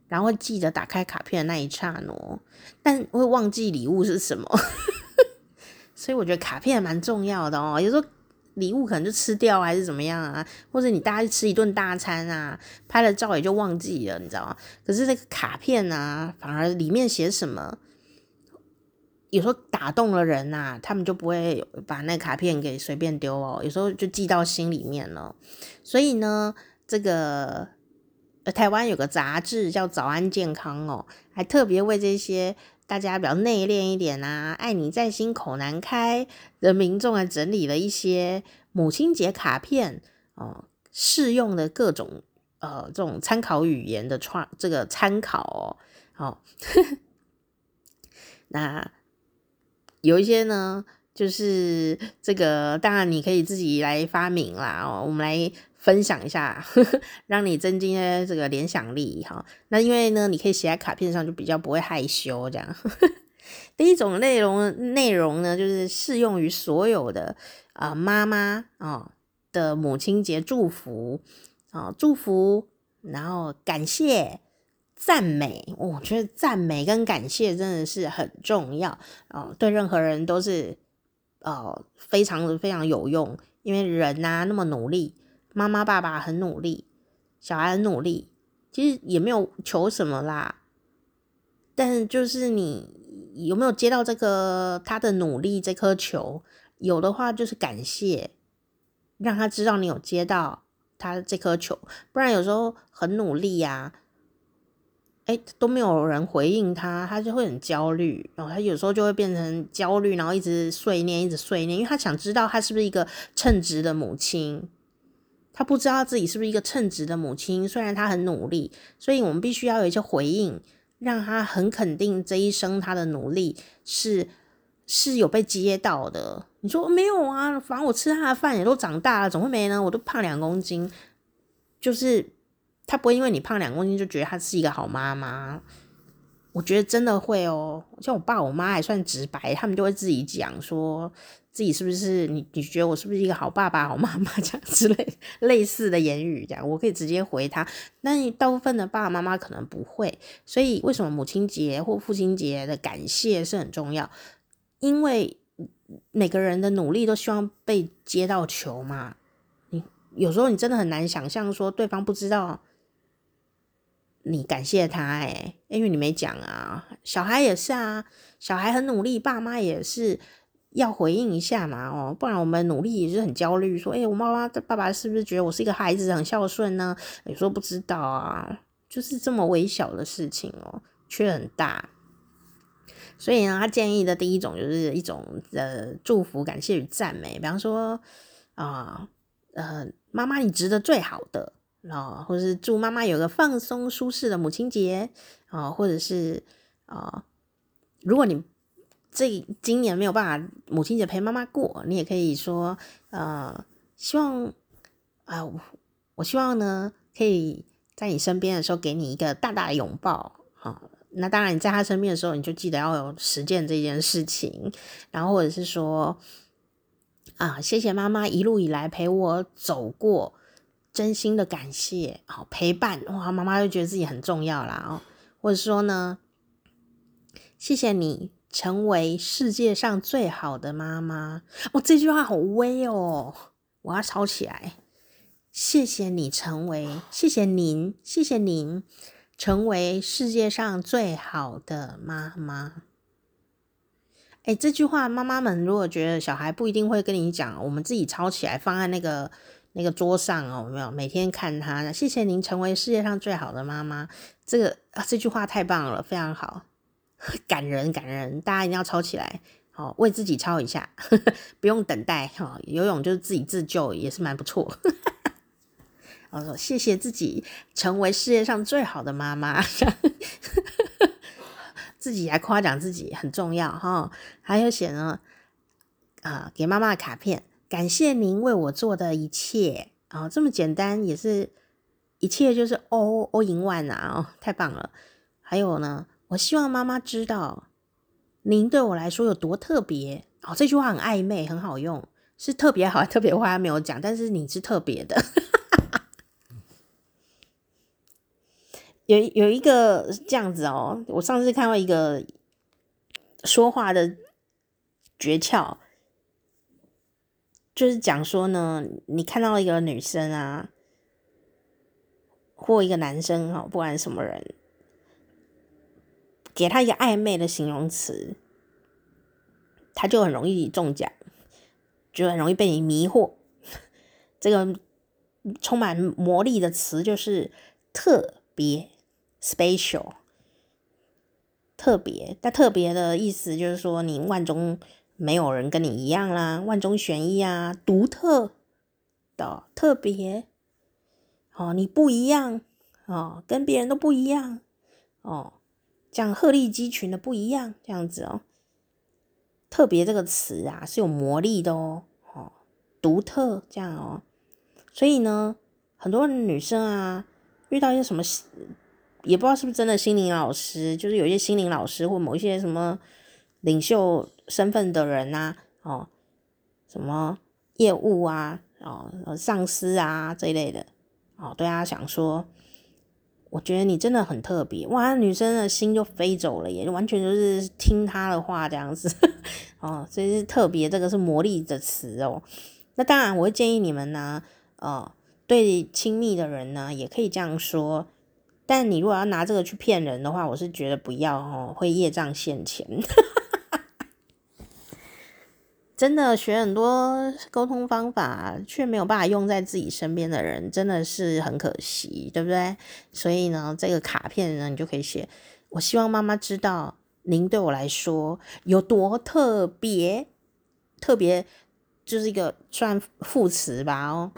然后会记得打开卡片的那一刹那，但会忘记礼物是什么，所以我觉得卡片蛮重要的哦。有时候礼物可能就吃掉还是怎么样啊，或者你大家吃一顿大餐啊，拍了照也就忘记了，你知道吗？可是那个卡片啊，反而里面写什么，有时候打动了人呐，他们就不会把那卡片给随便丢哦，有时候就记到心里面了。所以呢，这个。台湾有个杂志叫《早安健康》哦，还特别为这些大家比较内敛一点啊，爱你在心口难开的民众，啊整理了一些母亲节卡片哦，适用的各种呃这种参考语言的创这个参考哦，好、哦，那有一些呢，就是这个当然你可以自己来发明啦哦，我们来。分享一下，呵呵，让你增进这个联想力哈。那因为呢，你可以写在卡片上，就比较不会害羞这样。呵呵，第一种内容内容呢，就是适用于所有的啊妈妈啊的母亲节祝福啊祝福，然后感谢赞美。我觉得赞美跟感谢真的是很重要哦，对任何人都是呃非常非常有用，因为人呐那么努力。妈妈、爸爸很努力，小孩很努力，其实也没有求什么啦。但是就是你有没有接到这个他的努力这颗球？有的话就是感谢，让他知道你有接到他这颗球。不然有时候很努力呀、啊，哎都没有人回应他，他就会很焦虑。然后他有时候就会变成焦虑，然后一直碎念，一直碎念，因为他想知道他是不是一个称职的母亲。他不知道自己是不是一个称职的母亲，虽然他很努力，所以我们必须要有一些回应，让他很肯定这一生他的努力是是有被接到的。你说没有啊？反正我吃他的饭也都长大了，怎么会没呢？我都胖两公斤，就是他不会因为你胖两公斤就觉得他是一个好妈妈。我觉得真的会哦，像我爸我妈还算直白，他们就会自己讲说。自己是不是你？你觉得我是不是一个好爸爸、好妈妈这样之类类似的言语？这样我可以直接回他。那大部分的爸爸妈妈可能不会，所以为什么母亲节或父亲节的感谢是很重要？因为每个人的努力都希望被接到球嘛。你有时候你真的很难想象说对方不知道你感谢他，哎，因为你没讲啊。小孩也是啊，小孩很努力，爸妈也是。要回应一下嘛，哦，不然我们努力也是很焦虑，说，哎、我妈妈、爸爸是不是觉得我是一个孩子，很孝顺呢？你说不知道啊，就是这么微小的事情哦，却很大。所以呢，他建议的第一种就是一种呃祝福、感谢与赞美，比方说啊，呃，妈妈你值得最好的啊，或者是祝妈妈有个放松舒适的母亲节啊，或者是啊，如果你。这今年没有办法母亲节陪妈妈过，你也可以说，呃，希望啊、呃，我希望呢，可以在你身边的时候给你一个大大的拥抱，好，那当然，你在他身边的时候，你就记得要有实践这件事情，然后或者是说，啊，谢谢妈妈一路以来陪我走过，真心的感谢，好陪伴，哇，妈妈就觉得自己很重要啦哦，或者说呢，谢谢你成为世界上最好的妈妈，哦，这句话好威哦，我要抄起来，谢谢你成为，谢谢您，谢谢您。成为世界上最好的妈妈。哎，这句话，妈妈们如果觉得小孩不一定会跟你讲，我们自己抄起来放在那个那个桌上哦，没有？每天看他。谢谢您成为世界上最好的妈妈。这个啊，这句话太棒了，非常好，感人感人，大家一定要抄起来，好，为自己抄一下，不用等待哈。游泳就是自己自救，也是蛮不错。我说谢谢自己成为世界上最好的妈妈，自己还夸奖自己很重要哈。还有写呢，啊，给妈妈的卡片，感谢您为我做的一切啊，这么简单也是一切就是 all all in one 啊，哦，太棒了。还有呢，我希望妈妈知道您对我来说有多特别哦。这句话很暧昧，很好用，是特别好特别坏还没有讲，但是你是特别的。有有一个这样子哦，我上次看到一个说话的诀窍，就是讲说呢，你看到一个女生啊，或一个男生哈，不管什么人，给他一个暧昧的形容词，他就很容易中奖，就很容易被你迷惑。这个充满魔力的词就是特别。special 特别，但特别的意思就是说，你万中没有人跟你一样啦，万中选一啊，独特的特别哦，你不一样哦，跟别人都不一样哦，讲鹤立鸡群的不一样，这样子哦，特别这个词啊是有魔力的哦，哦，独特这样哦，所以呢，很多女生啊遇到一些什么。也不知道是不是真的心灵老师，就是有一些心灵老师或某一些什么领袖身份的人呐、哦，什么业务啊，哦，上司啊这一类的，哦，对他想说，我觉得你真的很特别，哇，女生的心就飞走了，也完全就是听他的话这样子，哦，所以是特别，这个是魔力的词哦。那当然，我会建议你们呢，哦，对亲密的人呢，也可以这样说。但你如果要拿这个去骗人的话，我是觉得不要哦，会业障现前。真的学很多沟通方法，却没有办法用在自己身边的人，真的是很可惜，对不对？所以呢，这个卡片呢，你就可以写：我希望妈妈知道，您对我来说有多特别，特别就是一个算副词吧，哦。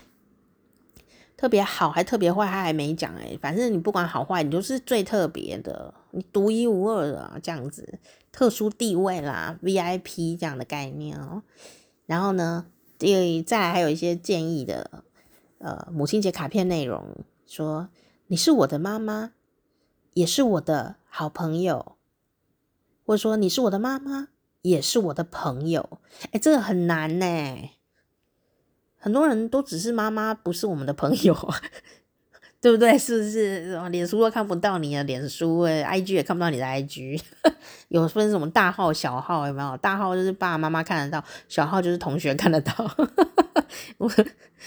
特别好还特别坏，他还没讲哎。反正你不管好坏，你就是最特别的，你独一无二的这样子，特殊地位啦，VIP 这样的概念哦。然后呢，第再来还有一些建议的，呃，母亲节卡片内容说，你是我的妈妈，也是我的好朋友，或者说你是我的妈妈，也是我的朋友。哎，这个很难呢。很多人都只是妈妈，不是我们的朋友，对不对？是不是？脸书都看不到你的脸书，哎，IG 也看不到你的 IG，有分什么大号、小号，有没有？大号就是爸爸妈妈看得到，小号就是同学看得到。我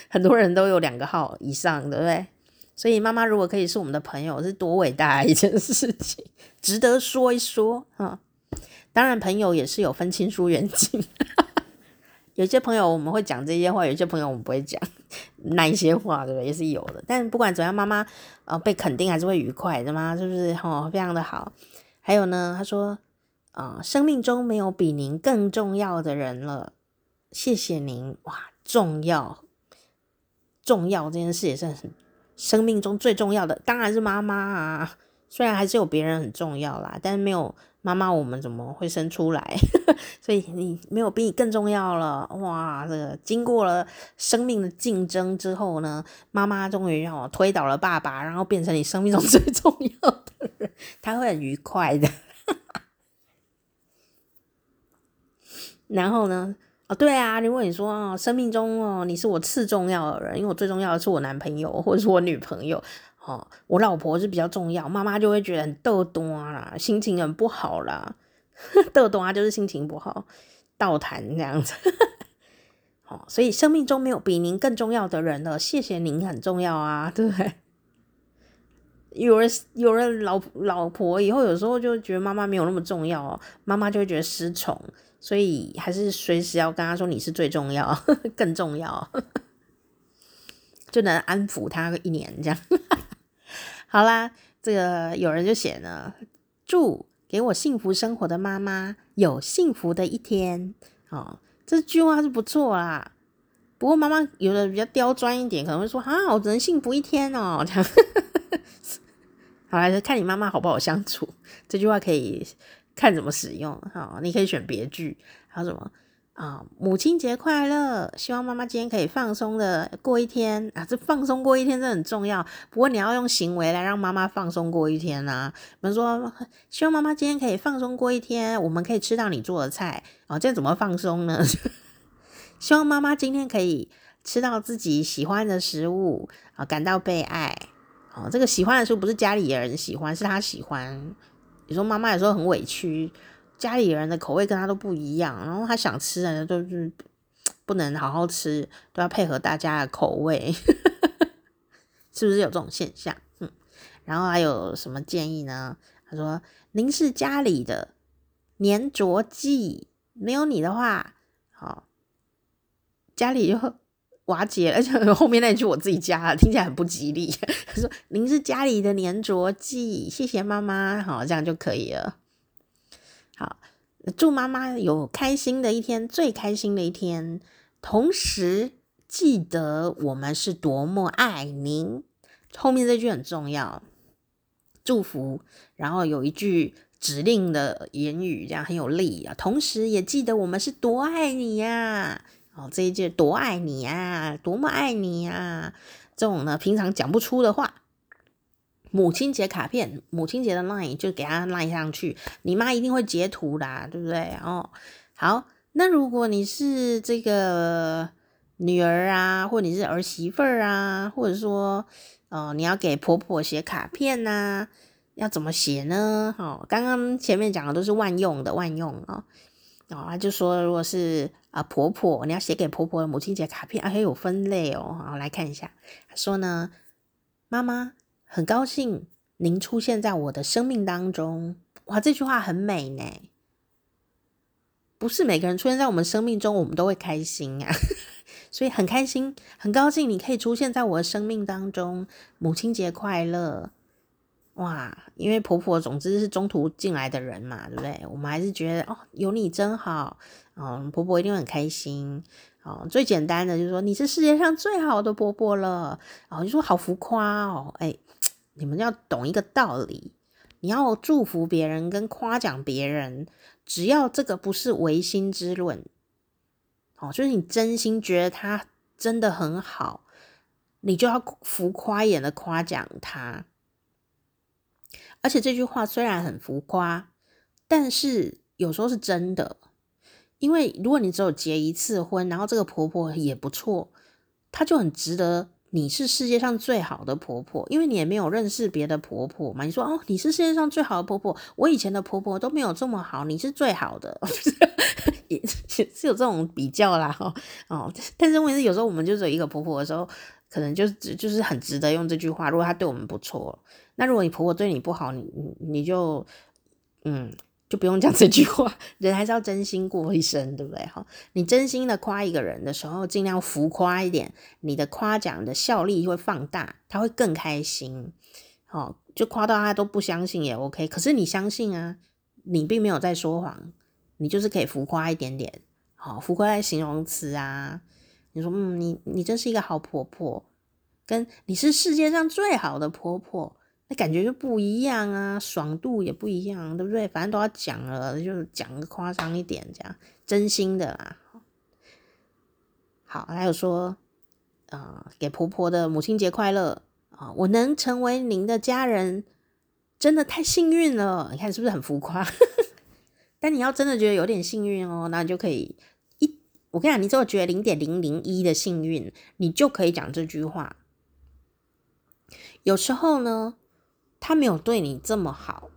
很多人都有两个号以上，对不对？所以妈妈如果可以是我们的朋友，是多伟大一件事情，值得说一说啊！当然，朋友也是有分亲疏远近。有些朋友我们会讲这些话，有些朋友我们不会讲 那一些话，对不对？也是有的。但不管怎样，妈妈呃被肯定还是会愉快的嘛，是不是？哦，非常的好。还有呢，他说啊、生命中没有比您更重要的人了，谢谢您。哇，重要，重要这件事也是很生命中最重要的，当然是妈妈啊。虽然还是有别人很重要啦，但是没有。妈妈，我们怎么会生出来？所以你没有比你更重要了哇！这个经过了生命的竞争之后呢，妈妈终于让我推倒了爸爸，然后变成你生命中 最重要的人。他会很愉快的。然后呢？哦，对啊，如果你说哦，生命中哦，你是我次重要的人，因为我最重要的是我男朋友或者是我女朋友哦，我老婆是比较重要，妈妈就会觉得很逗多啦，心情很不好啦，逗多啊，就是心情不好，倒谈这样子。哦，所以生命中没有比您更重要的人了，谢谢您很重要啊，对 不对？有人有人老老婆以后有时候就觉得妈妈没有那么重要哦，妈妈就会觉得失宠。所以还是随时要跟他说你是最重要，更重要，就能安抚他一年这样。好啦，这个有人就写了，祝给我幸福生活的妈妈有幸福的一天。哦，这句话是不错啦。不过妈妈有的比较刁钻一点，可能会说啊，我只能幸福一天哦。这样，好啦，就看你妈妈好不好相处。这句话可以。看怎么使用哈，你可以选别句，还有什么啊？母亲节快乐！希望妈妈今天可以放松的过一天啊！这放松过一天这很重要。不过你要用行为来让妈妈放松过一天啊。比如说，希望妈妈今天可以放松过一天，我们可以吃到你做的菜啊。这怎么放松呢？希望妈妈今天可以吃到自己喜欢的食物啊，感到被爱。哦，这个喜欢的食物不是家里人喜欢，是他喜欢。你说妈妈有时候很委屈，家里人的口味跟他都不一样，然后他想吃的就是不能好好吃，都要配合大家的口味，是不是有这种现象？嗯，然后还有什么建议呢？他说：“您是家里的粘着剂，没有你的话，好，家里就瓦解，而且后面那句我自己加了，听起来很不吉利。他说：“您是家里的粘着剂，谢谢妈妈。”好，这样就可以了。好，祝妈妈有开心的一天，最开心的一天。同时记得我们是多么爱您。后面这句很重要，祝福，然后有一句指令的言语，这样很有力啊。同时也记得我们是多爱你呀。哦，这一句多爱你啊，多么爱你啊！这种呢，平常讲不出的话，母亲节卡片、母亲节的 line 就给他 line 上去，你妈一定会截图的，对不对？哦，好，那如果你是这个女儿啊，或你是儿媳妇儿啊，或者说，哦，你要给婆婆写卡片呐、要怎么写呢？哦，刚刚前面讲的都是万用的，万用哦。哦，他就说，如果是啊、婆婆，你要写给婆婆的母亲节卡片，还有分类哦。好，来看一下，他说呢，妈妈很高兴您出现在我的生命当中。哇，这句话很美呢。不是每个人出现在我们生命中，我们都会开心啊。所以很开心，很高兴你可以出现在我的生命当中。母亲节快乐。哇，因为婆婆总之是中途进来的人嘛，对不对？我们还是觉得哦，有你真好，嗯，婆婆一定很开心。哦，最简单的就是说你是世界上最好的婆婆了。哦，就说好浮夸哦，哎，你们要懂一个道理，你要祝福别人跟夸奖别人，只要这个不是唯心之论，哦，就是你真心觉得他真的很好，你就要浮夸一点的夸奖他。而且这句话虽然很浮夸，但是有时候是真的。因为如果你只有结一次婚，然后这个婆婆也不错，她就很值得。你是世界上最好的婆婆，因为你也没有认识别的婆婆嘛。你说哦，你是世界上最好的婆婆，我以前的婆婆都没有这么好，你是最好的，也是有这种比较啦。哦，但是问题是，有时候我们就只有一个婆婆的时候，可能就就是很值得用这句话。如果她对我们不错。那如果你婆婆对你不好，你你你就嗯，就不用讲这句话。人还是要真心过一生，对不对？哈，你真心的夸一个人的时候，尽量浮夸一点，你的夸奖的效力会放大，他会更开心。好，就夸到他都不相信也 OK。可是你相信啊，你并没有在说谎，你就是可以浮夸一点点。好，浮夸在形容词啊，你说嗯，你你真是一个好婆婆，跟你是世界上最好的婆婆。感觉就不一样啊，爽度也不一样，对不对？反正都要讲了，就讲个夸张一点，这样真心的啦。好，还有说，啊、呃，给婆婆的母亲节快乐啊！我能成为您的家人，真的太幸运了。你看是不是很浮夸？但你要真的觉得有点幸运哦，那你就可以一，我跟你讲，你只有觉得零点零零一的幸运，你就可以讲这句话。有时候呢，他没有对你这么好，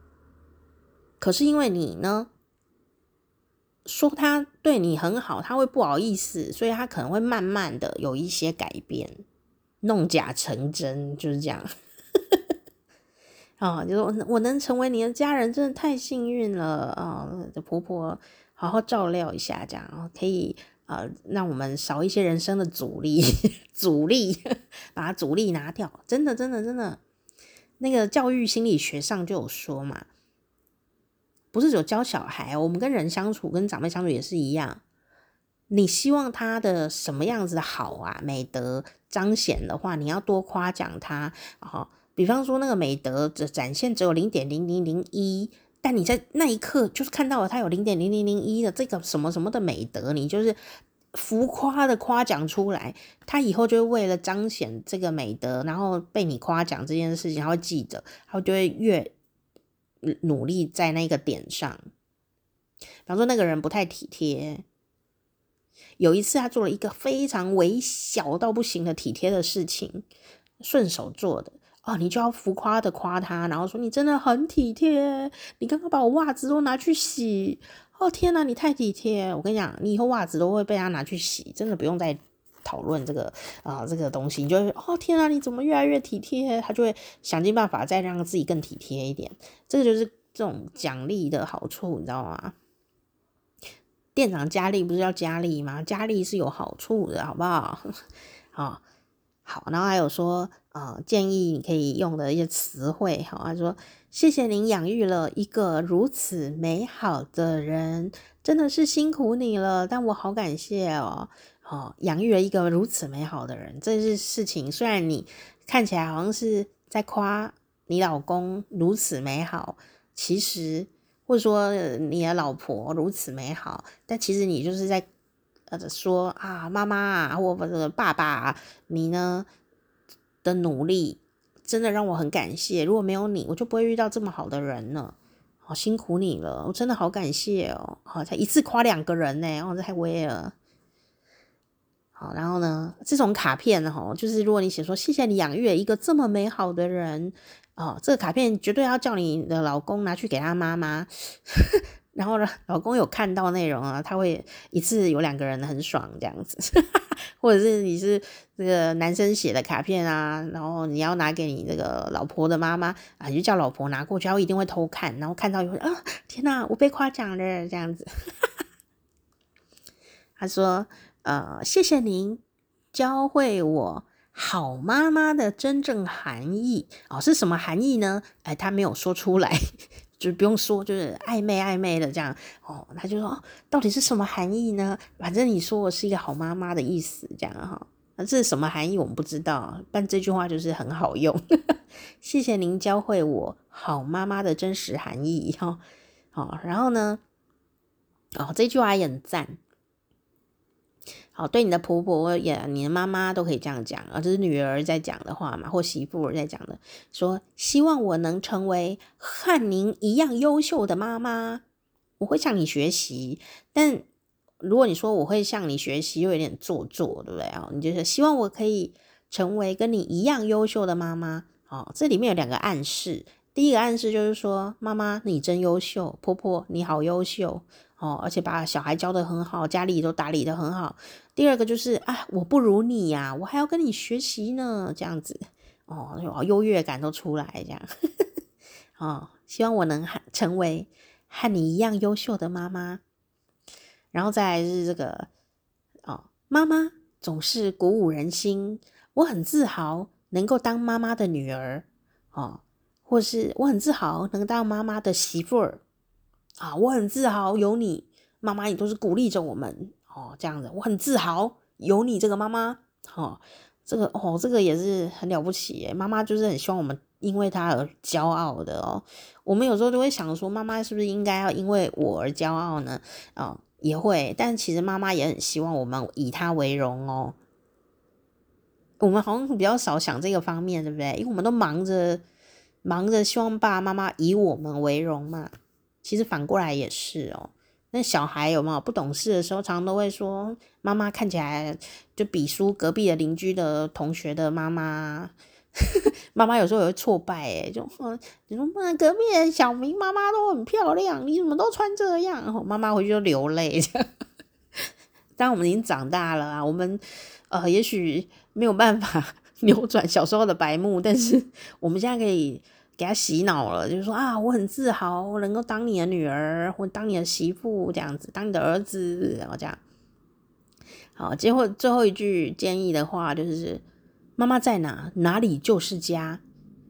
可是因为你呢，说他对你很好，他会不好意思，所以他可能会慢慢的有一些改变，弄假成真，就是这样。啊、就说我能成为你的家人，真的太幸运了啊！的、哦、婆婆好好照料一下，这样可以呃，让我们少一些人生的阻力，阻力 把阻力拿掉。真的，真的，真的，那个教育心理学上就有说嘛，不是只有教小孩，我们跟人相处，跟长辈相处也是一样。你希望他的什么样子的好啊，美德彰显的话，你要多夸奖他，然后。比方说，那个美德的展现只有零点零零零一，但你在那一刻就是看到了他有零点零零零一的这个什么什么的美德，你就是浮夸的夸奖出来，他以后就会为了彰显这个美德，然后被你夸奖这件事情，他会记得，他就会越努力在那个点上。比方说，那个人不太体贴，有一次他做了一个非常微小到不行的体贴的事情，顺手做的。哦，你就要浮夸的夸他，然后说你真的很体贴，你刚刚把我袜子都拿去洗。哦天哪，你太体贴！我跟你讲，你以后袜子都会被他拿去洗，真的不用再讨论这个啊、这个东西。你就会哦天哪，你怎么越来越体贴？他就会想尽办法再让自己更体贴一点。这个就是这种奖励的好处，你知道吗？店长加力不是要加力吗？加力是有好处的，好不好？好。好，然后还有说，呃，建议你可以用的一些词汇，好，他说，谢谢您养育了一个如此美好的人，真的是辛苦你了，但我好感谢哦，哦，养育了一个如此美好的人，这是事情，虽然你看起来好像是在夸你老公如此美好，其实或者说你的老婆如此美好，但其实你就是在。呃，说啊，妈妈啊，或者爸爸，你呢的努力真的让我很感谢。如果没有你，我就不会遇到这么好的人呢。好辛苦你了，我真的好感谢哦。好，才一次夸两个人呢，哦，这太威了。好，然后呢，这种卡片呢，哈，就是如果你写说谢谢你养育了一个这么美好的人，哦，这个卡片绝对要叫你的老公拿去给他妈妈。然后呢，老公有看到内容啊，他会一次有两个人很爽这样子，或者是你是这个男生写的卡片啊，然后你要拿给你这个老婆的妈妈啊，你就叫老婆拿过去，她一定会偷看，然后看到以后啊，天哪，我被夸奖了这样子。他说：“呃，谢谢您教会我好妈妈的真正含义哦，是什么含义呢？哎，他没有说出来。”就不用说，就是暧昧暧昧的这样哦。他就说，到底是什么含义呢？反正你说我是一个好妈妈的意思，这样哈。那这是什么含义？我们不知道。但这句话就是很好用。谢谢您教会我好妈妈的真实含义哈。好，然后呢，哦，这句话也很赞。好，对你的婆婆也，你的妈妈都可以这样讲啊，这是女儿在讲的话嘛，或媳妇在讲的，说希望我能成为和您一样优秀的妈妈，我会向你学习。但如果你说我会向你学习，又有点做作，对不对啊？你就是希望我可以成为跟你一样优秀的妈妈。哦，这里面有两个暗示，第一个暗示就是说，妈妈你真优秀，婆婆你好优秀。哦，而且把小孩教得很好，家里都打理得很好。第二个就是啊，我不如你呀，我还要跟你学习呢，这样子哦，优越感都出来这样。哦，希望我能成为和你一样优秀的妈妈。然后再来是这个哦，妈妈总是鼓舞人心，我很自豪能够当妈妈的女儿哦，或是我很自豪能当妈妈的媳妇儿。啊，我很自豪有你，妈妈，你都是鼓励着我们哦，这样子，我很自豪有你这个妈妈，哦，这个哦，这个也是很了不起耶，妈妈就是很希望我们因为她而骄傲的哦。我们有时候就会想说，妈妈是不是应该要因为我而骄傲呢？哦，也会，但其实妈妈也很希望我们以她为荣哦。我们好像比较少想这个方面，对不对？因为我们都忙着。忙着希望爸爸妈妈以我们为荣嘛。其实反过来也是哦。那小孩有没有不懂事的时候，常常都会说妈妈看起来就比输隔壁的邻居的同学的妈妈。妈妈有时候也会挫败，哎，就说你说妈，隔壁的小明妈妈都很漂亮，你怎么都穿这样？然后妈妈回去就流泪。当我们已经长大了啊，我们呃，也许没有办法扭转小时候的白目，但是我们现在可以。给他洗脑了，就是说啊，我很自豪，我能够当你的女儿，或当你的媳妇这样子，当你的儿子，然后这样。好，最后最后一句建议的话就是：妈妈在哪，哪里就是家。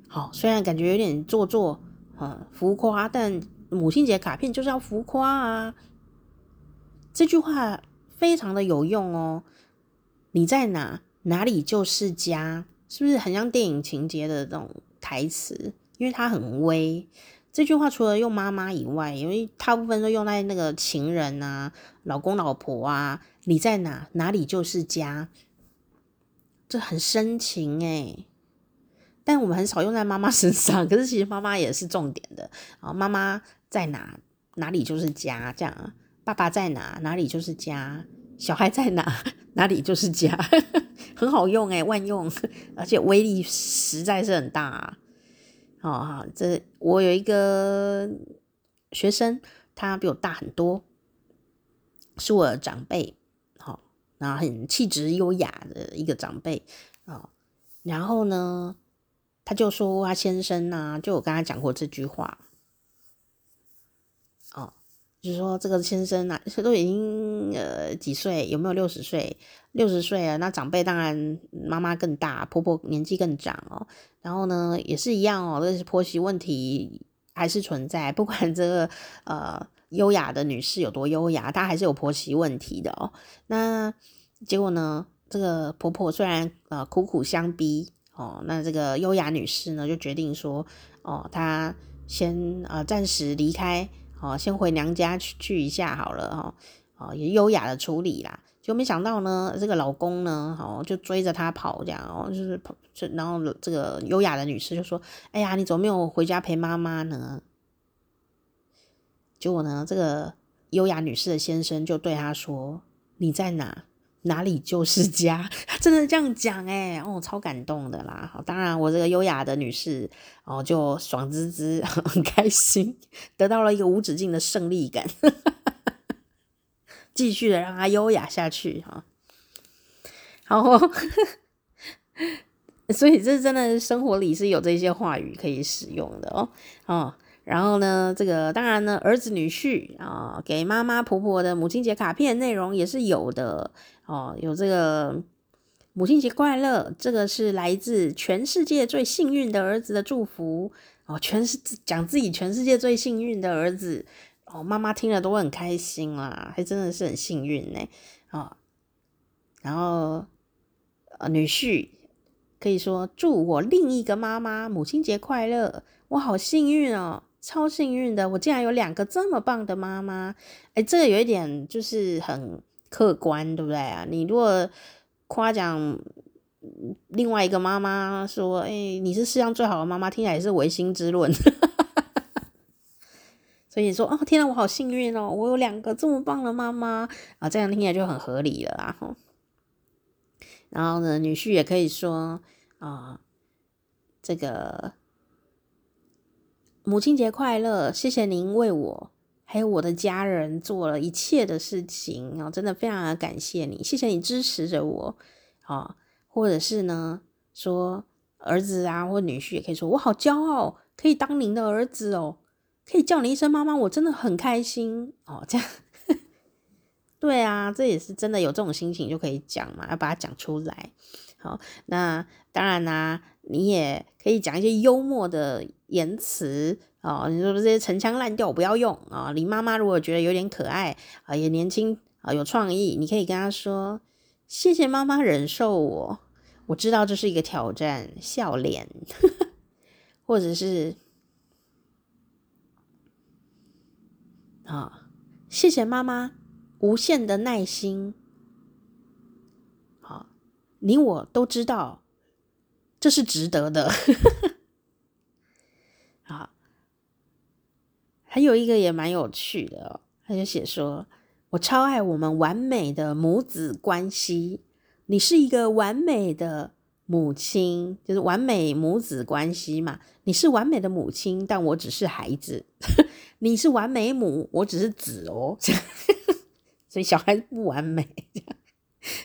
好，虽然感觉有点做作，啊，浮夸，但母亲节卡片就是要浮夸啊。这句话非常的有用哦。你在哪，哪里就是家，是不是很像电影情节的这种台词？因为它很微，这句话除了用妈妈以外，因为大部分都用在那个情人啊、老公老婆啊，你在哪，哪里就是家，这很深情诶。但我们很少用在妈妈身上，可是其实妈妈也是重点的啊。妈妈在哪，哪里就是家，这样。爸爸在哪，哪里就是家。小孩在哪，哪里就是家，很好用诶，万用，而且威力实在是很大。哦，这我有一个学生，他比我大很多，是我的长辈，然后很气质优雅的一个长辈啊。然后呢，他就说他先生呐、就我跟他讲过这句话，哦，就是说这个先生啊，都已经呃几岁，有没有六十岁？六十岁啊，那长辈当然妈妈更大，婆婆年纪更长哦。然后呢，也是一样哦，这是婆媳问题还是存在。不管这个呃优雅的女士有多优雅，她还是有婆媳问题的哦。那结果呢，这个婆婆虽然呃苦苦相逼哦，那这个优雅女士呢就决定说哦，她先呃暂时离开哦，先回娘家去去一下好了哦，哦也优雅的处理啦。就没想到呢，这个老公呢，哦，就追着她跑，这样哦，就是跑，然后这个优雅的女士就说：“哎呀，你怎么没有回家陪妈妈呢？”结果呢，这个优雅女士的先生就对她说：“你在哪，哪里就是家。”真的这样讲哎，哦，超感动的啦。好，当然我这个优雅的女士哦，就爽滋滋，很开心，得到了一个无止境的胜利感。继续的让她优雅下去哈，然后，所以这真的生活里是有这些话语可以使用的哦哦，然后呢，这个当然呢，儿子女婿啊，给妈妈婆婆的母亲节卡片内容也是有的哦，有这个母亲节快乐，这个是来自全世界最幸运的儿子的祝福哦，全是讲自己全世界最幸运的儿子。哦，妈妈听了都会很开心啦，还真的是很幸运呢。哦，然后呃，女婿可以说祝我另一个妈妈母亲节快乐，我好幸运哦，超幸运的，我竟然有两个这么棒的妈妈。哎，这个有一点就是很客观，对不对啊？你如果夸奖另外一个妈妈说，哎，你是世上最好的妈妈，听起来也是违心之论。所以你说，哦，天哪，我好幸运哦，我有两个这么棒的妈妈啊，这样听起来就很合理了啊。然后呢，女婿也可以说啊，这个母亲节快乐，谢谢您为我还有我的家人做了一切的事情啊，真的非常的感谢你，谢谢你支持着我啊，或者是呢，说儿子啊或女婿也可以说，我好骄傲，可以当您的儿子哦。可以叫你一声妈妈，我真的很开心哦。这样，对啊，这也是真的有这种心情就可以讲嘛，要把它讲出来。好，那当然啦、你也可以讲一些幽默的言辞哦。你说这些陈腔滥调不要用啊、你妈妈如果觉得有点可爱啊，也年轻啊，有创意，你可以跟她说：“谢谢妈妈忍受我，我知道这是一个挑战。”笑脸，或者是。啊，谢谢妈妈无限的耐心。好，你我都知道，这是值得的。有一个也蛮有趣的哦，他就写说：“我超爱我们完美的母子关系，你是一个完美的母亲，就是完美母子关系嘛。你是完美的母亲，但我只是孩子；你是完美母，我只是子哦。所以小孩子不完美，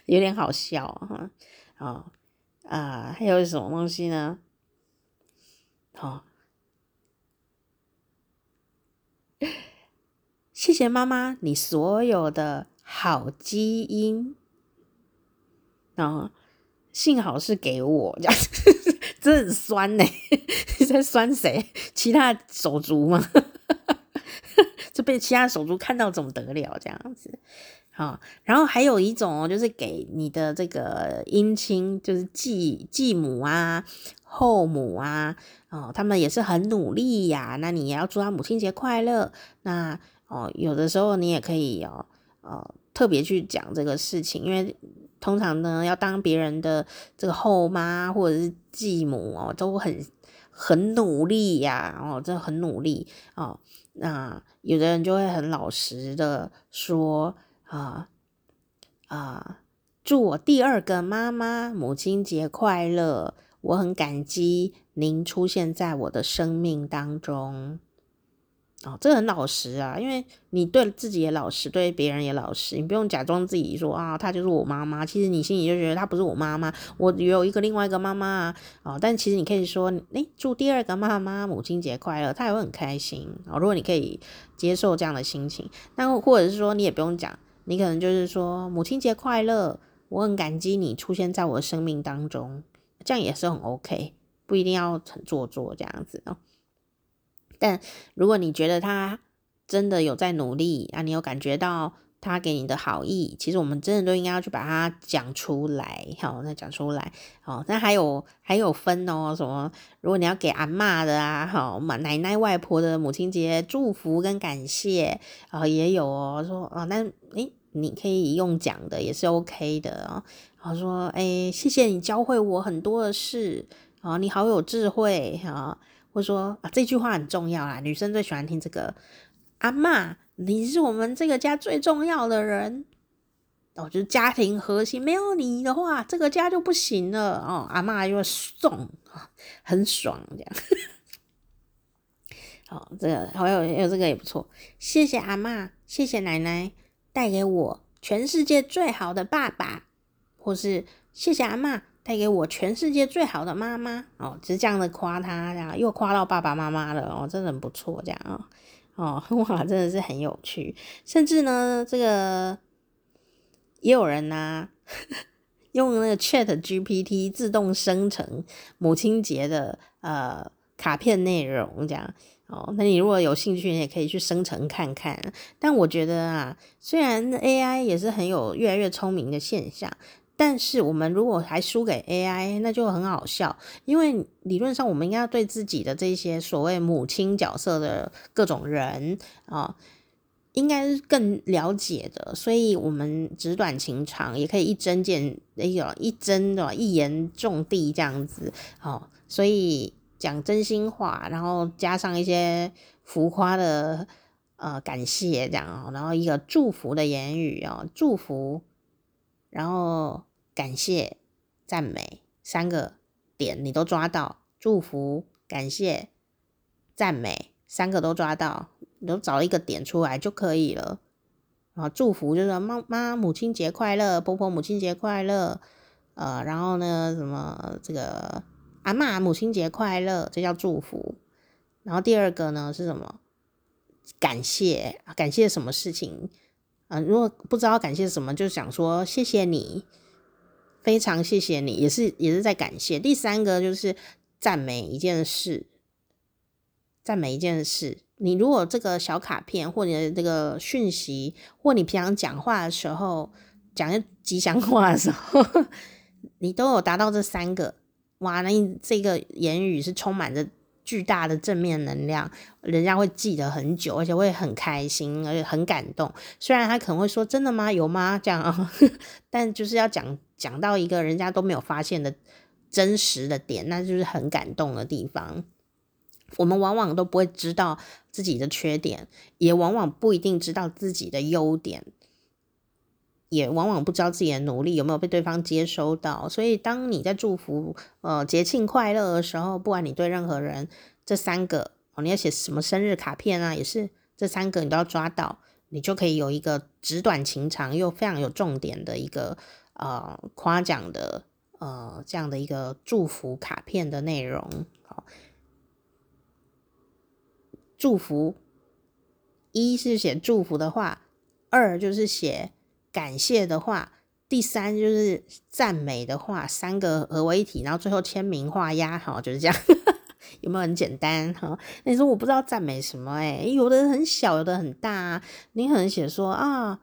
有点好笑哈。哦啊，还有什么东西呢？好、哦。”谢谢妈妈，你所有的好基因啊，幸好是给我这样，真很酸呢。你 在酸谁？其他手足吗？就被其他手足看到怎么得了？这样子，啊，然后还有一种哦就是给你的这个姻亲，就是继继母啊、后母啊，哦，他们也是很努力呀。那你也要祝他母亲节快乐。那哦，有的时候你也可以哦，呃，特别去讲这个事情，因为通常呢，要当别人的这个后妈或者是继母哦，都很很努力呀，哦，真的很努力哦。那有的人就会很老实的说啊啊，祝我第二个妈妈母亲节快乐，我很感激您出现在我的生命当中。哦，这很老实啊，因为你对自己也老实，对别人也老实，你不用假装自己说啊，她就是我妈妈，其实你心里就觉得她不是我妈妈，我有一个另外一个妈妈啊，哦，但其实你可以说，诶，祝第二个妈妈母亲节快乐，她也会很开心哦。如果你可以接受这样的心情，那或者是说你也不用讲，你可能就是说母亲节快乐，我很感激你出现在我的生命当中，这样也是很 OK，不一定要很做作这样子哦。但如果你觉得他真的有在努力啊，你有感觉到他给你的好意，其实我们真的都应该要去把它讲出来，好，那讲出来，好，那还有还有分哦，什么？如果你要给阿嬷的啊，好，奶奶外婆的母亲节祝福跟感谢啊，也有哦，说啊，那诶，你可以用讲的也是 OK 的哦，然后说，诶，谢谢你教会我很多的事啊，你好有智慧啊。或者说啊，这句话很重要啦，女生最喜欢听这个。阿嬷，你是我们这个家最重要的人哦，就是家庭核心，没有你的话，这个家就不行了哦。阿嬷又送，很爽这样。好，这个还有有这个也不错，谢谢阿嬷，谢谢奶奶带给我全世界最好的爸爸，或是谢谢阿嬷。带给我全世界最好的妈妈哦，只是这样的夸他，然后又夸到爸爸妈妈了哦，真的很不错，这样哦哦 哇，真的是很有趣。甚至呢，这个也有人呢，用那个 Chat GPT 自动生成母亲节的呃卡片内容，这样哦。那你如果有兴趣，你也可以去生成看看。但我觉得啊，虽然 AI 也是很有越来越聪明的现象。但是我们如果还输给 AI，那就很好笑。因为理论上，我们应该要对自己的这些所谓母亲角色的各种人啊，应该是更了解的。所以，我们纸短情长，也可以一针见，哎呦，一针的一言中的这样子。哦，所以讲真心话，然后加上一些浮夸的呃感谢这样，然后一个祝福的言语哦，祝福，然后。感谢、赞美三个点你都抓到，祝福、感谢、赞美三个都抓到，你都找一个点出来就可以了。然后祝福就是妈妈母亲节快乐，婆婆母亲节快乐，呃，然后呢什么这个阿妈母亲节快乐，这叫祝福。然后第二个呢是什么？感谢，感谢什么事情？啊、如果不知道感谢什么，就想说谢谢你。非常谢谢你，也是也是在感谢。第三个就是赞美一件事，赞美一件事。你如果这个小卡片，或者这个讯息，或你平常讲话的时候，讲吉祥话的时候，你都有达到这三个，哇，那这个言语是充满着巨大的正面能量，人家会记得很久，而且会很开心，而且很感动。虽然他可能会说：“真的吗？有吗？”这样啊，但就是要讲。讲到一个人家都没有发现的真实的点，那就是很感动的地方。我们往往都不会知道自己的缺点，也往往不一定知道自己的优点，也往往不知道自己的努力有没有被对方接收到。所以，当你在祝福呃节庆快乐的时候，不管你对任何人，这三个哦，你要写什么生日卡片啊，也是这三个你都要抓到，你就可以有一个纸短情长又非常有重点的一个呃夸奖的呃这样的一个祝福卡片的内容。好。祝福，一是写祝福的话，二就是写感谢的话，第三就是赞美的话，三个合为一体，然后最后签名画押，好，就是这样，有没有很简单？哈，那你说我不知道赞美什么、欸？诶，有的人很小，有的很大，你可能写说啊。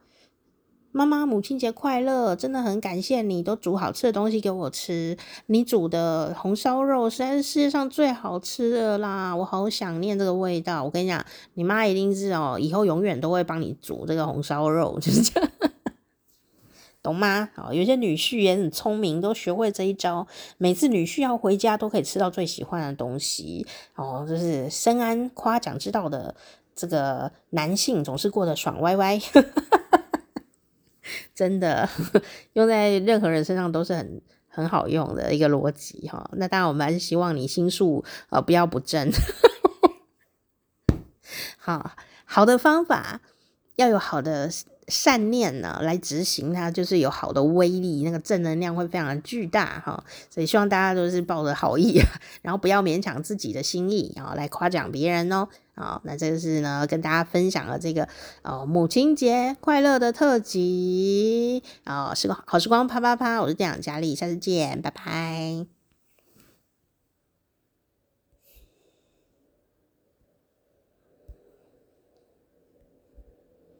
妈妈，母亲节快乐！真的很感谢你，都煮好吃的东西给我吃。你煮的红烧肉实在是世界上最好吃的啦，我好想念这个味道。我跟你讲，你妈一定是哦，以后永远都会帮你煮这个红烧肉，就是这样，懂吗？好，有些女婿也很聪明，都学会这一招。每次女婿要回家，都可以吃到最喜欢的东西哦，就是深谙夸奖之道的这个男性，总是过得爽歪歪。真的用在任何人身上都是很很好用的一个逻辑哈。那当然，我们还是希望你心术呃不要不正。好好的方法要有好的善念呢来执行它，就是有好的威力，那个正能量会非常的巨大哈。所以希望大家都是抱着好意，然后不要勉强自己的心意啊来夸奖别人哦。好，那这个是呢，跟大家分享了这个呃母亲节快乐的特辑啊，时光好时光啪啪啪，我是店长佳丽，下次见，拜拜。